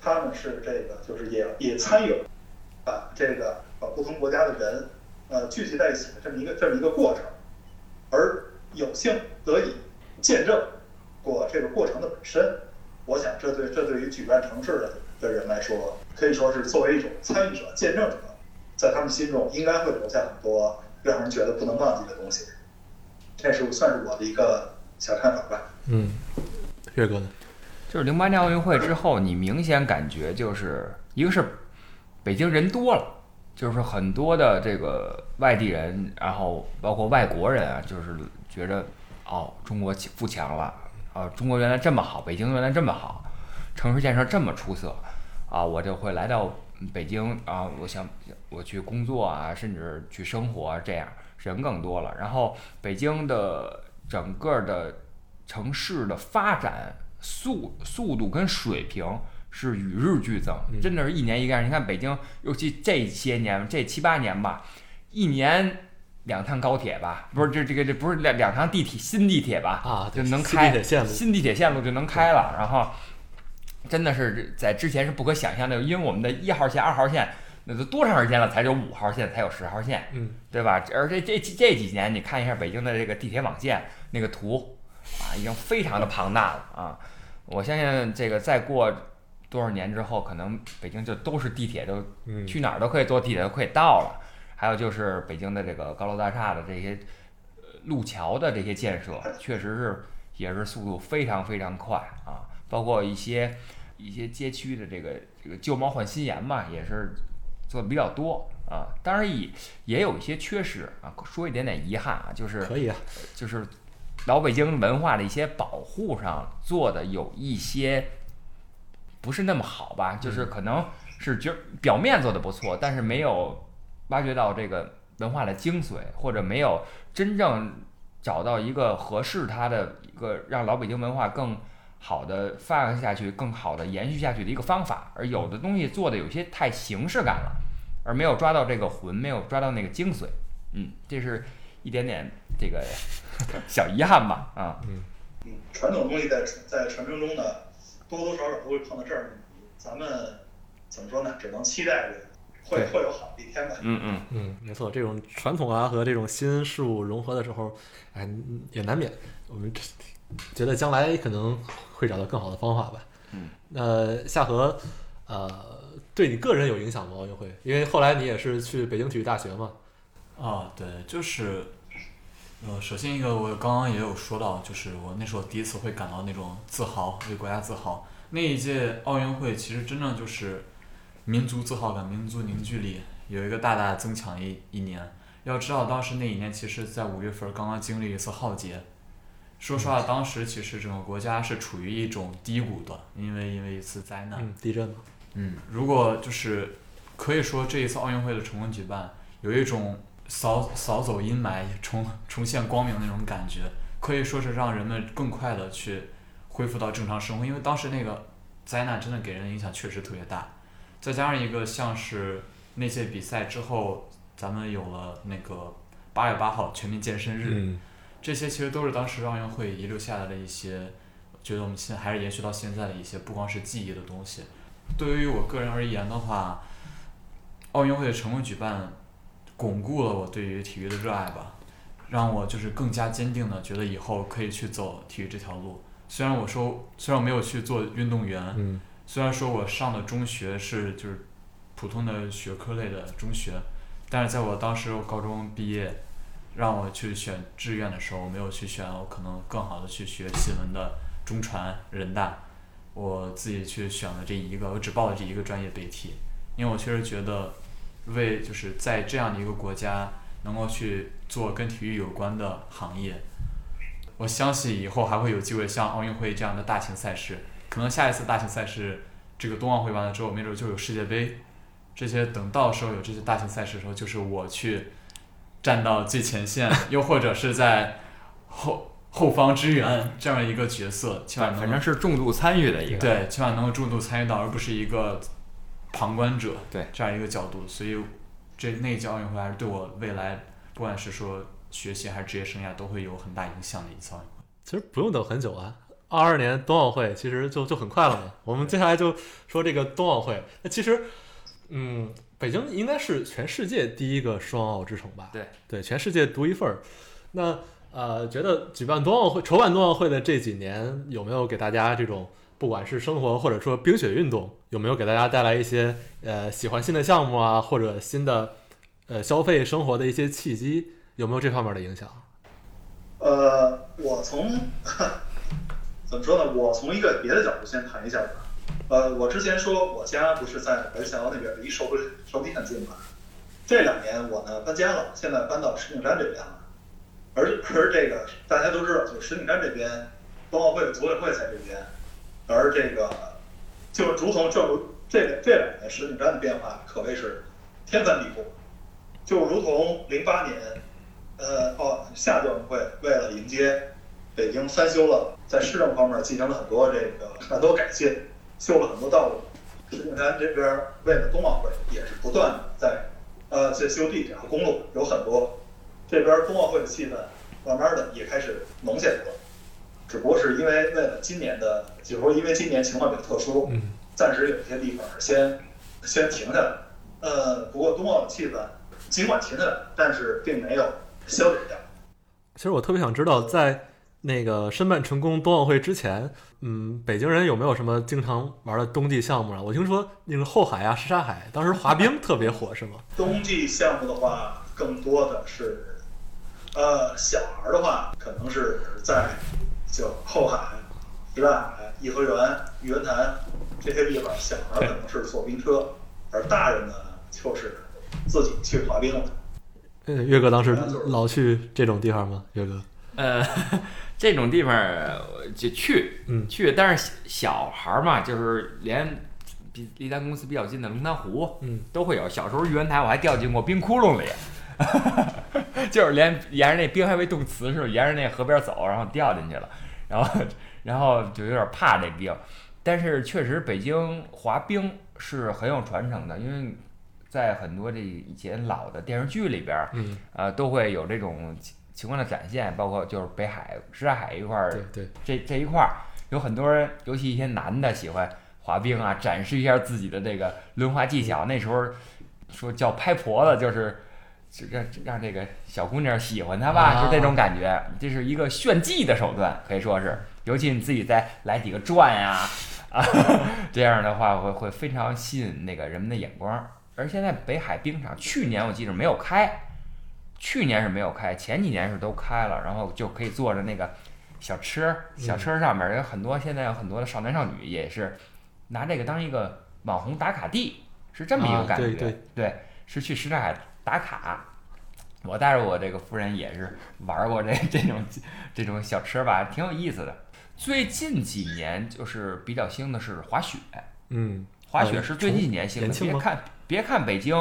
他们是这个就是也也参与了把这个把不同国家的人呃聚集在一起的这么一个这么一个过程，而有幸得以见证过这个过程的本身，我想这对这对于举办城市的的人来说，可以说是作为一种参与者、见证者，在他们心中应该会留下很多让人觉得不能忘记的东西。这是算是我的一个小看法吧。嗯，岳哥呢？就是零八年奥运会之后，你明显感觉就是一个是北京人多了，就是很多的这个外地人，然后包括外国人啊，就是觉着哦，中国富强了啊，中国原来这么好，北京原来这么好，城市建设这么出色啊，我就会来到北京啊，我想我去工作啊，甚至去生活啊，这样人更多了，然后北京的整个的城市的发展速速度跟水平是与日俱增，真的是一年一个样。你看北京，尤其这些年，这七八年吧，一年两趟高铁吧，不是这这个这不是两两趟地铁新地铁吧？啊就能新开地铁线路新地铁线路就能开了，然后真的是在之前是不可想象的，因为我们的一号线、二号线那都多长时间了才有五号线，才有十号线，嗯，对吧？而这这这几年，你看一下北京的这个地铁网线那个图啊，已经非常的庞大了啊！我相信这个再过多少年之后，可能北京就都是地铁都嗯去哪儿都可以坐地铁都可以到了。还有就是北京的这个高楼大厦的这些呃路桥的这些建设，确实是也是速度非常非常快啊，包括一些一些街区的这个这个旧貌换新颜嘛，也是做的比较多啊。当然也也有一些缺失啊，说一点点遗憾啊，就是可以啊，就是老北京文化的一些保护上做的有一些不是那么好吧，就是可能是觉表面做的不错，但是没有挖掘到这个文化的精髓，或者没有真正找到一个合适它的一个让老北京文化更好的发扬下去、更好的延续下去的一个方法，而有的东西做的有些太形式感了，而没有抓到这个魂，没有抓到那个精髓，嗯，这是一点点这个 小遗憾吧，啊，嗯，传统东西在在传承中呢，多多少少都会碰到这儿。咱们怎么说呢？只能期待着会会有好的一天吧。嗯嗯。嗯，没错，这种传统啊和这种新事物融合的时候，哎，也难免我们觉得将来可能会找到更好的方法吧。嗯，那夏荷，呃，对你个人有影响吗？奥运会？因为后来你也是去北京体育大学嘛。啊，对，就是，呃，首先一个我刚刚也有说到，就是我那时候第一次会感到那种自豪，为国家自豪。那一届奥运会其实真正就是民族自豪感、民族凝聚力有一个大大增强一一年。要知道，当时那一年其实在五月份刚刚经历一次浩劫。说实话，当时其实整个国家是处于一种低谷的，因为因为一次灾难。嗯，地震嘛。嗯，如果就是可以说这一次奥运会的成功举办，有一种扫扫走阴霾、重重现光明的那种感觉，可以说是让人们更快的去恢复到正常生活。因为当时那个灾难真的给人的影响确实特别大，再加上一个像是那届比赛之后，咱们有了那个八月八号全民健身日，嗯这些其实都是当时奥运会遗留下来的一些，觉得我们现在还是延续到现在的一些不光是记忆的东西。对于我个人而言的话，奥运会的成功举办，巩固了我对于体育的热爱吧，让我就是更加坚定的觉得以后可以去走体育这条路。虽然我说，虽然我没有去做运动员，嗯虽然说我上的中学是就是普通的学科类的中学，但是在我当时高中毕业，让我去选志愿的时候，我没有去选我可能更好的去学新闻的中传人大，我自己去选了这一个，我只报了这一个专业北体，因为我确实觉得为就是在这样的一个国家能够去做跟体育有关的行业，我相信以后还会有机会像奥运会这样的大型赛事，可能下一次大型赛事这个冬奥会完了之后，没准就有世界杯，这些等到时候有这些大型赛事的时候，就是我去站到最前线，又或者是在后后方支援这样一个角色，起码反正是重度参与的一个。对，起码能够重度参与到，而不是一个旁观者对这样一个角度。所以这那一届奥运会还是对我未来不管是说学习还是职业生涯都会有很大影响的一次奥运会。其实不用等很久啊。二二年冬奥会其实就就很快了嘛。我们接下来就说这个冬奥会。那其实，嗯，北京应该是全世界第一个双奥之城吧？对对，全世界独一份儿。那呃，觉得举办冬奥会、筹办冬奥会的这几年，有没有给大家这种不管是生活或者说冰雪运动，有没有给大家带来一些呃喜欢新的项目啊，或者新的呃消费生活的一些契机？有没有这方面的影响？呃，我从 怎么说呢？我从一个别的角度先谈一下吧。呃，我之前说我家不是在白石桥那边，离首都首都很近嘛。这两年我呢搬家了，现在搬到石景山这边了。而而这个大家都知道，就是石景山这边冬奥会的组委会在这边，而这个就如同正如这这两年石景山的变化可谓是天翻地覆，就如同零八年。呃，哦，夏奥运会为了迎接北京翻修了，在市政方面进行了很多这个很多改进，修了很多道路。石景山这边为了冬奥会也是不断的在呃在修地铁和公路，有很多这边冬奥会的气氛慢慢的也开始浓起来了。只不过是因为为了今年的，就是说因为今年情况比较特殊，嗯，暂时有些地方先先停下来。呃，不过冬奥的气氛尽管停下来，但是并没有消减掉。其实我特别想知道，在那个申办成功冬奥会之前，嗯，北京人有没有什么经常玩的冬季项目啊？我听说那个后海啊、什刹海，当时滑冰特别火，是吗？冬季项目的话，更多的是，呃，小孩儿的话，可能是在就后海、什刹海、颐和园、玉渊潭这些地方，小孩儿可能是坐冰车，而大人呢，就是自己去滑冰了。呃，岳哥当时老去这种地方吗？岳哥，呃，这种地方呃就去，嗯去，但是小孩儿嘛，就是连比离咱公司比较近的龙潭湖，嗯，都会有。小时候玉渊潭我还掉进过冰窟窿里，就是连沿着那冰还没动词似的，沿着那河边走，然后掉进去了，然后然后就有点怕这冰。但是确实，北京滑冰是很有传承的，因为在很多这以前老的电视剧里边儿，嗯，呃，都会有这种情情况的展现，包括就是北海、什刹海一块儿对对，这这一块儿，有很多人，尤其一些男的喜欢滑冰啊，展示一下自己的这个轮滑技巧。那时候说叫拍婆子，就是就让让这个小姑娘喜欢他吧，啊就这种感觉。这是一个炫技的手段，可以说是，尤其你自己再来几个转呀，啊，这样的话会会非常吸引那个人们的眼光。而现在北海冰场去年我记得没有开，去年是没有开，前几年是都开了，然后就可以坐着那个小车，小车上面有很多现在有很多的少男少女也是拿这个当一个网红打卡地，是这么一个啊感觉。对对是去什刹海打卡。我带着我这个夫人也是玩过这这种这种小车吧，挺有意思的。最近几年就是比较兴的是滑雪，嗯，滑雪是最近几年兴的。别看别看北京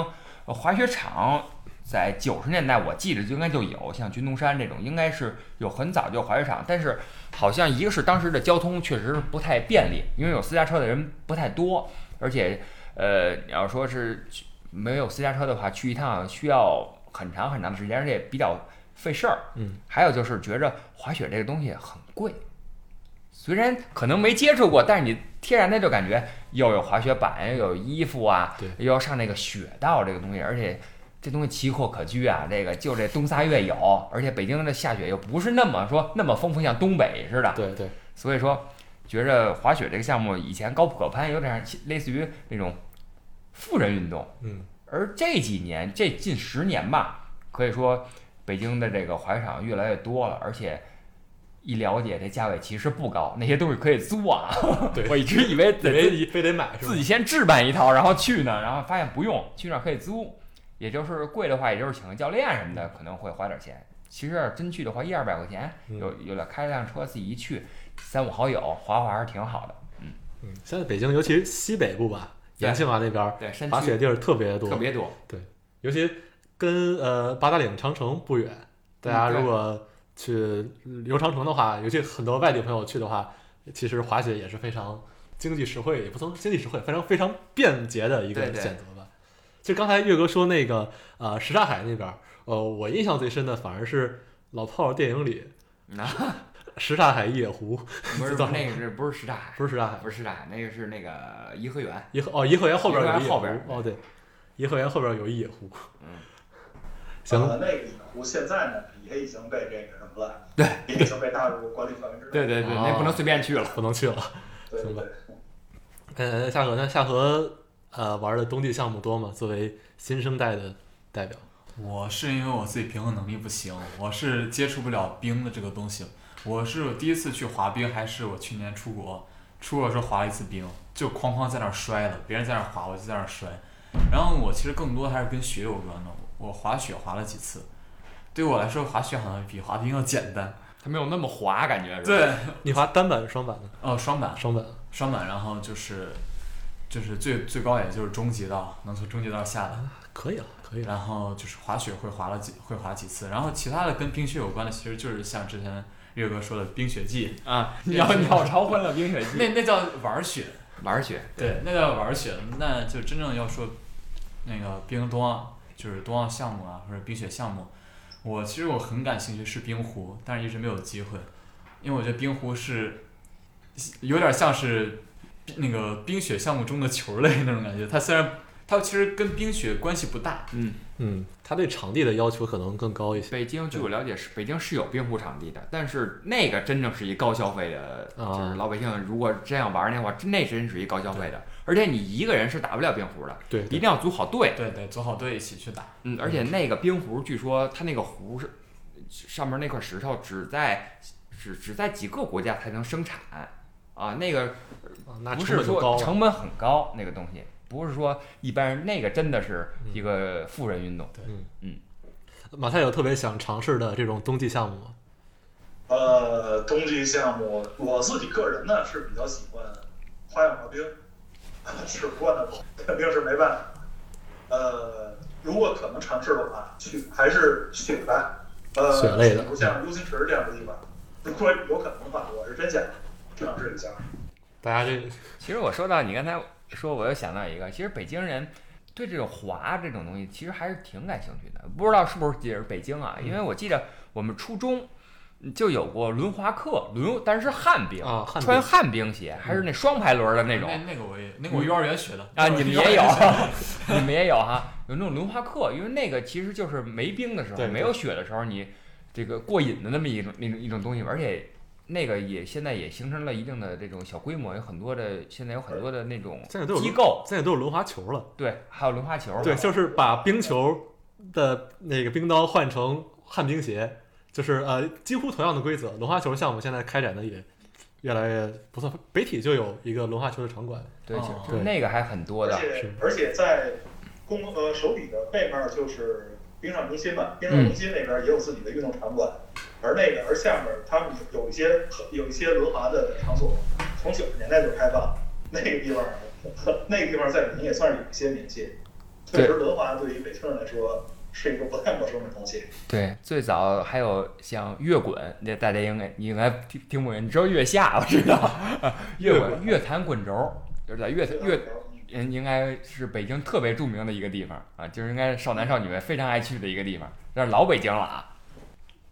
呃滑雪场，在九十年代我记着就应该就有，像军东山这种应该是有很早就有滑雪场，但是好像一个是当时的交通确实不太便利，因为有私家车的人不太多，而且呃，你要说是去没有私家车的话，去一趟需要很长很长的时间，而且比较费事儿。嗯，还有就是觉着滑雪这个东西很贵，虽然可能没接触过，但是你天然的就感觉又有滑雪板，又有衣服啊，对又要上那个雪道这个东西，而且这东西奇货可居啊，这个就这冬仨月有，而且北京的下雪又不是那么说那么丰富，像东北似的，对对，所以说觉着滑雪这个项目以前高不可攀，有点类似于那种富人运动，嗯，而这几年这近十年吧，可以说北京的这个滑雪场越来越多了，而且一了解这价位其实不高，那些东西可以租啊。对 我一直以为得自己非得买自己？先置办一套，然后去呢，然后发现不用，去那儿可以租，也就是贵的话，也就是请个教练什么的，可能会花点钱。其实要是真去的话，一二百块钱，嗯有有了开辆车自己一去，三五好友滑滑还是挺好的。嗯嗯，现在北京尤其是西北部吧，延庆啊那边儿对，山滑雪地儿特别多，特别多。对尤其跟呃八达岭长城不远，大家如果去游长城的话，尤其很多外地朋友去的话，其实滑雪也是非常经济实惠，也不能经济实惠，非常非常便捷的一个选择吧。就刚才岳哥说那个呃什刹海那边儿，呃，我印象最深的反而是老炮儿电影里，啊什刹海一野湖，不是 那个是不是什刹海？不是什刹海，不是什刹海，那个是那个颐和园。颐和哦，颐和园后边有一野湖哦，对，颐和园后边有一野湖。嗯，行，呃，那个野湖现在呢也已经被这个什么了，对，也已经被纳入管理范围之内。对对对，哦那不能随便去了。不能去了。对对行吧对。呃，夏河呢？夏河呃玩的冬季项目多吗？作为新生代的代表，我是因为我自己平衡能力不行，我是接触不了冰的这个东西。我是我第一次去滑冰，还是我去年出国，出国的时候滑了一次冰，就哐哐在那儿摔了，别人在那儿滑，我就在那儿摔。然后我其实更多还是跟雪有关的，我滑雪滑了几次，对我来说滑雪好像比滑冰要简单。它没有那么滑，感觉是吧？对，你滑单板、双板的？哦，双板，双板。双板，然后就是就是最最高也就是中级道，能从中级道下来。可以了，可以了。然后就是滑雪会滑了几会滑几次，然后其他的跟冰雪有关的，其实就是像之前岳哥说的冰雪季，啊，鸟鸟巢欢乐冰雪季，那那叫玩雪，玩雪。对，那叫玩雪。那就真正要说那个冰冬奥，就是冬奥项目啊或者冰雪项目，我其实我很感兴趣是冰壶，但是一直没有机会，因为我觉得冰壶是有点像是那个冰雪项目中的球类那种感觉，它虽然它其实跟冰雪关系不大，嗯，嗯，它对场地的要求可能更高一些。北京据我了解是北京是有冰壶场地的，但是那个真正是一高消费的，啊就是老百姓如果这样玩儿的话，那真是一高消费的。而且你一个人是打不了冰壶的，对，一定要组好队。对对，组好队一起去打。嗯，而且那个冰壶，据说它那个壶是上面那块石头只在只只在几个国家才能生产啊，那个不是。说成本很高，那个东西不是说一般人那个真的是一个富人运动。嗯马太有特别想尝试的这种冬季项目吗？呃，冬季项目，我自己个人呢是比较喜欢花样滑冰，只不过呢肯定是没办法。呃，如果可能尝试的话，去还是雪吧，呃，雪类的不像 U 型池这样的地方。如果有可能的话，我是真想尝试一下。大家这其实我说到你刚才说，我又想到一个，其实北京人对这种滑这种东西其实还是挺感兴趣的。不知道是不是也是北京啊？因为我记得我们初中就有过轮滑课，轮但是是旱冰啊旱穿旱冰鞋，还是那双排轮的那种。那那个我也，那个我幼儿园学的啊，你们也有 你们也有哈，有那种轮滑课，因为那个其实就是没冰的时候，没有雪的时候，你这个过瘾的那么一种那种一种东西，而且那个也现在也形成了一定的这种小规模，有很多的现在有很多的那种现在都有机构，现在都有轮滑球了。对，还有轮滑球，对，就是把冰球的那个冰刀换成旱冰鞋，就是呃几乎同样的规则。轮滑球项目现在开展的也越来越不错，北体就有一个轮滑球的场馆。对，就那个还很多的，而且是而且在公呃手底的背面就是冰上中心嘛，冰上中心那边也有自己的运动场馆，而那个而下面他们有一些有一些轮滑的场所，从九十年代就开放，那个地方 那个地方在北京也算是有一些名气。确实，轮滑对于北京人来说是一个不太陌生的东西。对，最早还有像乐滚，那大家应该你应该听听不明，你知道月下我知道，啊乐滚乐坛滚轴，就是在乐乐嗯，应该是北京特别著名的一个地方啊，就是应该少男少女们非常爱去的一个地方，那是老北京了啊。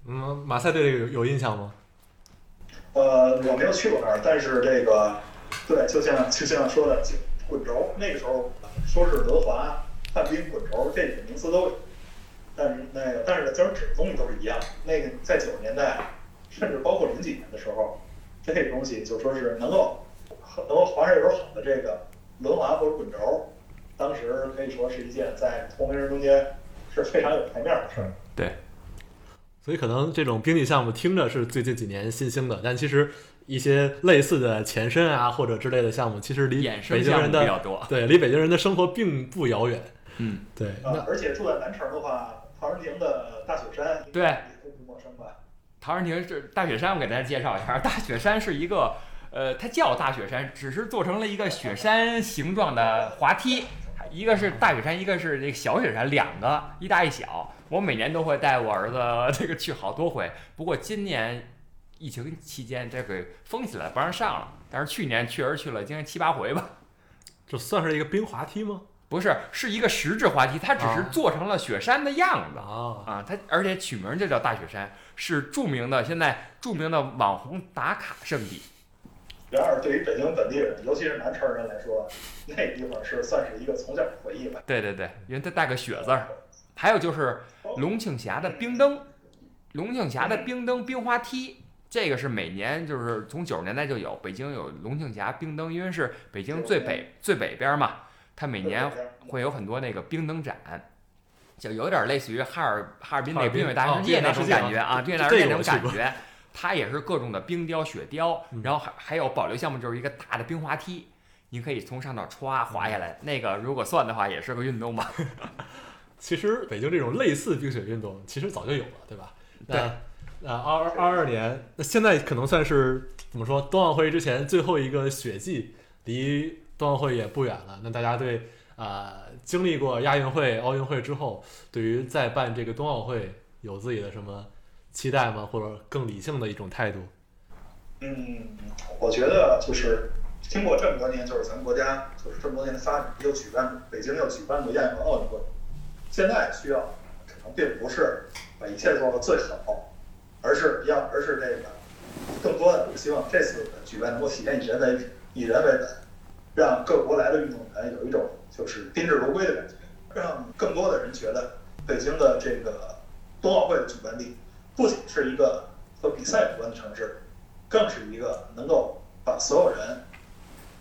嗯，马赛对这个有有印象吗？呃，我没有去过那儿，但是这个，对，就像就像说的滚轴，那个时候说是轮滑、旱冰、滚轴这几个名词都有，但是那个但是就是指的东西都是一样。那个在九十年代，甚至包括零几年的时候，这个东西就说是能够能够滑上一手好的这个轮滑或者滚轴，当时可以说是一件在同龄人中间是非常有排面的事儿。所以可能这种冰季项目听着是最近几年新兴的，但其实一些类似的前身啊或者之类的项目，其实离北京人的比较多，对离北京人的生活并不遥远。嗯，对，而且住在南城的话，陶然亭的大雪山对也都不陌生吧？陶然亭是大雪山，我给大家介绍一下，大雪山是一个，呃，它叫大雪山，只是做成了一个雪山形状的滑梯，一个是大雪山，一个是这个小雪山，两个，一大一小。我每年都会带我儿子这个去好多回，不过今年疫情期间这给封起来不让上了，但是去年确实去了，今年七八回吧。这算是一个冰滑梯吗？不是，是一个实质滑梯，它只是啊做成了雪山的样子。啊，啊，它而且取名就叫大雪山，是著名的现在著名的网红打卡圣地。然而，对于北京本地人，尤其是南城人来说，那地方是算是一个从小的回忆吧。对对对，因为它带个雪字儿。还有就是龙庆峡的冰灯，龙庆峡的冰灯冰滑梯，这个是每年就是从九十年代就有，北京有龙庆峡冰灯，因为是北京最北最北边嘛，它每年会有很多那个冰灯展，就有点类似于哈尔哈尔滨那个冰雪大世界那种感觉啊，冰雪大世界那种感觉。它也是各种的冰雕、雪雕，然后还还有保留项目，就是一个大的冰滑梯，你可以从上头歘滑下来。那个如果算的话，也是个运动吧。其实北京这种类似冰雪运动，其实早就有了，对吧？对那那二二二年，那现在可能算是怎么说？冬奥会之前最后一个雪季，离冬奥会也不远了。那大家对啊、经历过亚运会、奥运会之后，对于再办这个冬奥会有自己的什么期待吗？或者更理性的一种态度？嗯，我觉得就是经过这么多年，就是咱们国家就是这么多年的发展，又举办北京又举办过亚运会、奥运会，现在需要可能并不是把一切做到最好，而是要而是这个更多的，我希望这次举办能够体现以人为以人为本，让各国来的运动员有一种就是宾至如归的感觉，让更多的人觉得北京的这个冬奥会的举办地不仅是一个和比赛有关的城市。更是一个能够把所有人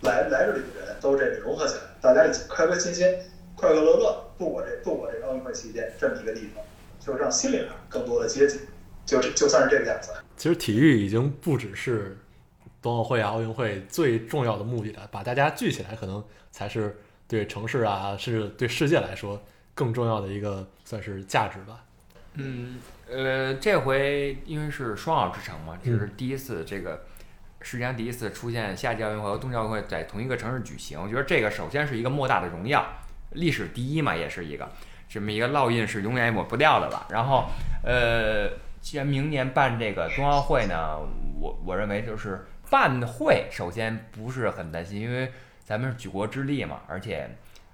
来来这里的人都这个融合起来，大家一起开开心心、快快乐乐度过这度过这个奥运会期间这么一个地方，就是让心灵上更多的接近，就是就算是这个样子。其实体育已经不只是冬奥会啊、奥运会最重要的目的了，把大家聚起来，可能才是对城市啊，甚至对世界来说更重要的一个算是价值吧。嗯，呃，这回因为是双奥之城嘛，这是第一次这个世界上第一次出现夏季奥运会和冬季奥运会在同一个城市举行。我觉得这个首先是一个莫大的荣耀，历史第一嘛，也是一个这么一个烙印是永远也抹不掉的吧。然后，呃，既然明年办这个冬奥会呢，我我认为就是办会首先不是很担心，因为咱们是举国之力嘛，而且，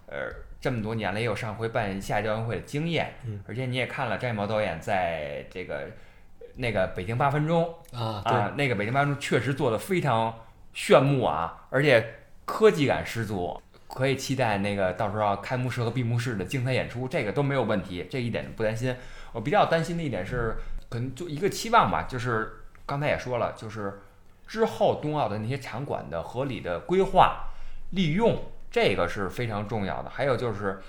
呃。这么多年了，也有上回办夏季奥运会的经验，嗯而且你也看了张艺谋导演在这个那个北京八分钟啊，对，啊，那个北京八分钟确实做的非常炫目啊，而且科技感十足，可以期待那个到时候开幕式和闭幕式的精彩演出，这个都没有问题，这一点不担心。我比较担心的一点是，可能就一个期望吧，就是刚才也说了，就是之后冬奥的那些场馆的合理的规划利用。这个是非常重要的。还有就是，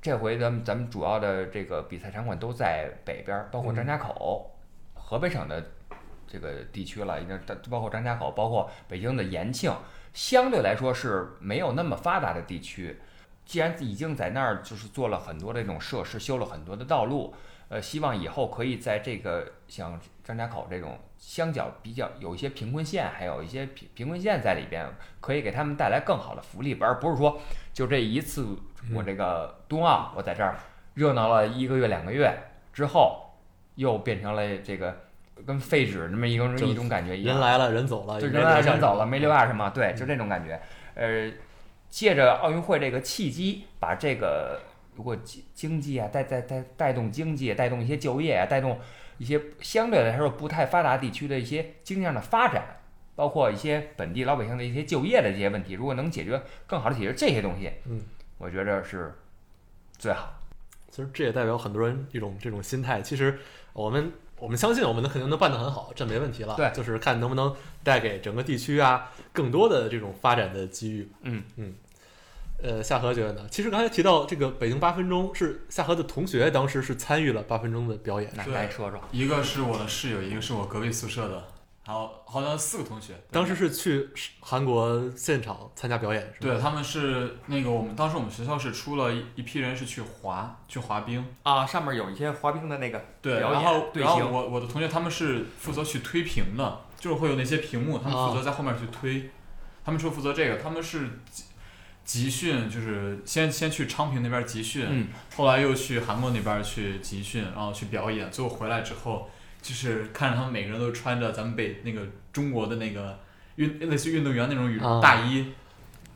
这回咱们咱们主要的这个比赛场馆都在北边儿，包括张家口，河北省的这个地区了，已经包括张家口，包括北京的延庆，相对来说是没有那么发达的地区。既然已经在那儿就是做了很多这种设施，修了很多的道路，呃，希望以后可以在这个像张家口这种相较比较有一些贫困县，还有一些贫贫困县在里边，可以给他们带来更好的福利，而不是说就这一次我这个冬奥我在这儿热闹了一个月两个月之后，又变成了这个跟废纸那么一种一种感觉一样。人来了人走了，就人来人走了，没留下什么，对，就这种感觉。呃，借着奥运会这个契机，把这个如果经经济啊带带带带动经济，带动一些就业啊，带动一些相对来说不太发达地区的一些经济上的发展，包括一些本地老百姓的一些就业的这些问题，如果能解决更好的解决这些东西，嗯，我觉着是最好。其实这也代表很多人一种这种心态。其实我们我们相信我们能肯定能办得很好，这没问题了。对就是看能不能带给整个地区啊更多的这种发展的机遇。嗯嗯。呃，夏荷觉得呢？其实刚才提到这个北京八分钟，是夏荷的同学当时是参与了八分钟的表演。那来说说，一个是我的室友，一个是我隔壁宿舍的，还有好像四个同学。当时是去韩国现场参加表演，是吧？对，他们是那个我们当时我们学校是出了一一批人是去滑去滑冰，啊，上面有一些滑冰的那个对，然后然后我我的同学他们是负责去推屏的，就是会有那些屏幕，他们负责在后面去推，他们是负责这个，他们是集集训，就是先先去昌平那边集训，嗯后来又去韩国那边去集训，然后去表演，最后回来之后，就是看着他们每个人都穿着咱们北那个中国的那个运类似于运动员那种羽绒大衣，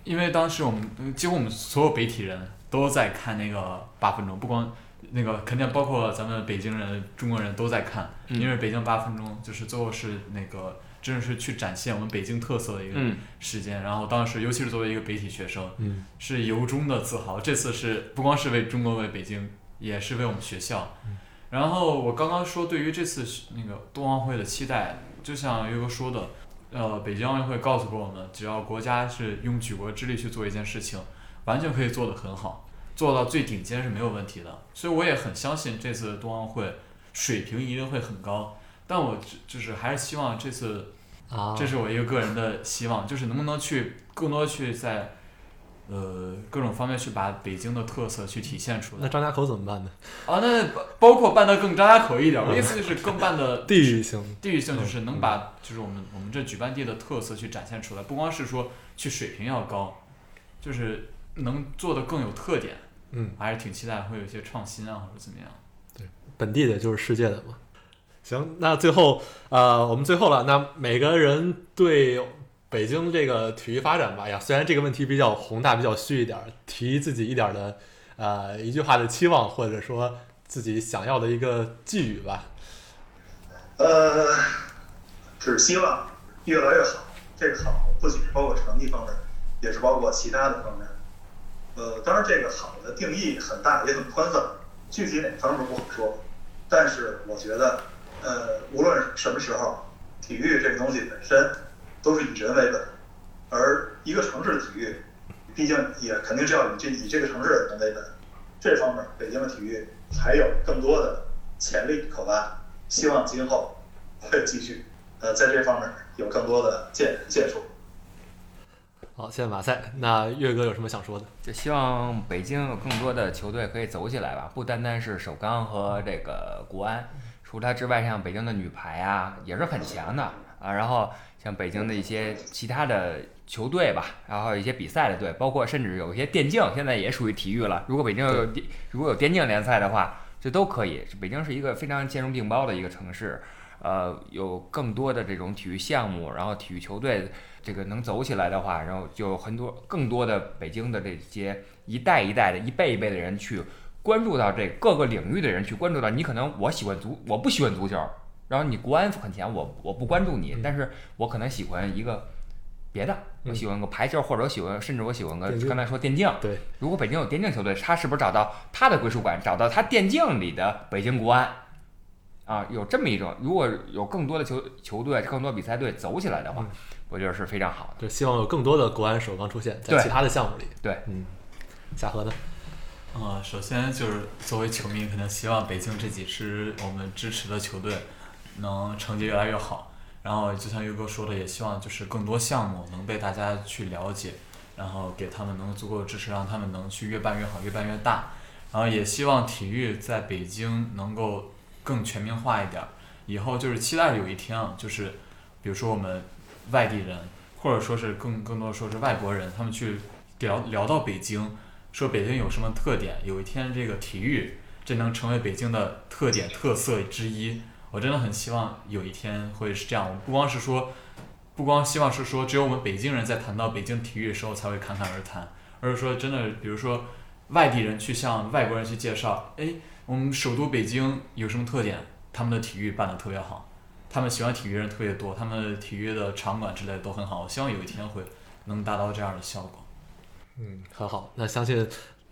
因为当时我们嗯几乎我们所有北体人都在看那个八分钟，不光那个肯定包括咱们北京人、中国人都在看，嗯因为北京八分钟就是最后是那个真的是去展现我们北京特色的一个嗯时间。然后当时尤其是作为一个北体学生，嗯是由衷的自豪。这次是不光是为中国、为北京，也是为我们学校。然后我刚刚说对于这次那个冬奥会的期待，就像岳哥说的，呃，北京奥运会告诉过我们，只要国家是用举国之力去做一件事情，完全可以做得很好，做到最顶尖是没有问题的。所以我也很相信这次冬奥会水平一定会很高。但我只就是还是希望这次啊，这是我一个个人的希望，就是能不能去更多去在呃各种方面去把北京的特色去体现出来。那张家口怎么办呢？啊，那包包括办的更张家口一点，我的意思就是更办的 地域性，地域性，就是能把就是我们我们这举办地的特色去展现出来，不光是说去水平要高，就是能做的更有特点。嗯，还是挺期待会有一些创新啊，或者怎么样。对本地的就是世界的嘛。行，那最后呃，我们最后了，那每个人对北京这个体育发展吧，呀，虽然这个问题比较宏大，比较虚一点，提自己一点的呃一句话的期望，或者说自己想要的一个寄语吧。呃，只希望越来越好。这个好不仅是包括成绩方面，也是包括其他的方面。呃，当然这个好的定义很大，也很宽泛，具体哪方面不好说。但是我觉得，呃，无论什么时候，体育这个东西本身都是以人为本，而一个城市的体育，毕竟也肯定是要以这以这个城市的人为本。这方面，北京的体育还有更多的潜力可挖。希望今后会继续，呃，在这方面有更多的建建树。好，谢谢马赛。那岳哥有什么想说的？就希望北京有更多的球队可以走起来吧，不单单是首钢和这个国安，除它之外，像北京的女排啊也是很强的啊。然后像北京的一些其他的球队吧，然后一些比赛的队，包括甚至有一些电竞，现在也属于体育了。如果北京有电如果有电竞联赛的话，这都可以。北京是一个非常兼容并包的一个城市，呃，有更多的这种体育项目，然后体育球队这个能走起来的话，然后就有很多更多的北京的这些一代一代的、一辈一辈的人去关注到这各个领域的人去关注到你。可能我喜欢足，我不喜欢足球，然后你国安很强，我我不关注你，但是我可能喜欢一个别的，我喜欢个排球，或者我喜欢，甚至我喜欢个刚才说电竞。对，如果北京有电竞球队，他是不是找到他的归属感，找到他电竞里的北京国安？啊，有这么一种，如果有更多的球球队、更多比赛队走起来的话，嗯我觉得是非常好的。就希望有更多的国安首钢出现在其他的项目里。对，嗯，夏荷呢？啊、首先就是作为球迷，肯定希望北京这几支我们支持的球队能成绩越来越好。然后就像岳哥说的，也希望就是更多项目能被大家去了解，然后给他们能足够的支持，让他们能去越办越好，越办越大。然后也希望体育在北京能够更全民化一点。以后就是期待有一天啊，就是比如说我们外地人，或者说是更更多说是外国人，他们去聊聊到北京，说北京有什么特点，有一天这个体育这能成为北京的特点特色之一。我真的很希望有一天会是这样，我不光是说，不光希望是说只有我们北京人在谈到北京体育的时候才会侃侃而谈，而是说真的，比如说外地人去向外国人去介绍，哎，我们首都北京有什么特点，他们的体育办得特别好，他们喜欢体育人特别多，他们体育的场馆之类都很好。我希望有一天会能达到这样的效果。嗯，很好。那相信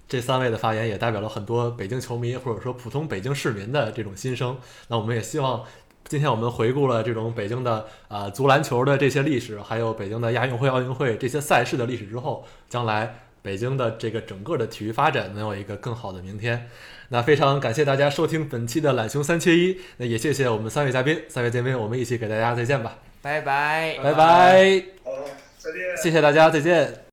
这三位的发言也代表了很多北京球迷或者说普通北京市民的这种心声。那我们也希望，今天我们回顾了这种北京的啊、呃足篮球的这些历史，还有北京的亚运会、奥运会这些赛事的历史之后，将来北京的这个整个的体育发展能有一个更好的明天。那非常感谢大家收听本期的懒熊三缺一，那也谢谢我们三位嘉宾，三位嘉宾我们一起给大家再见吧，拜拜，拜拜，好，再见。谢谢大家，再见。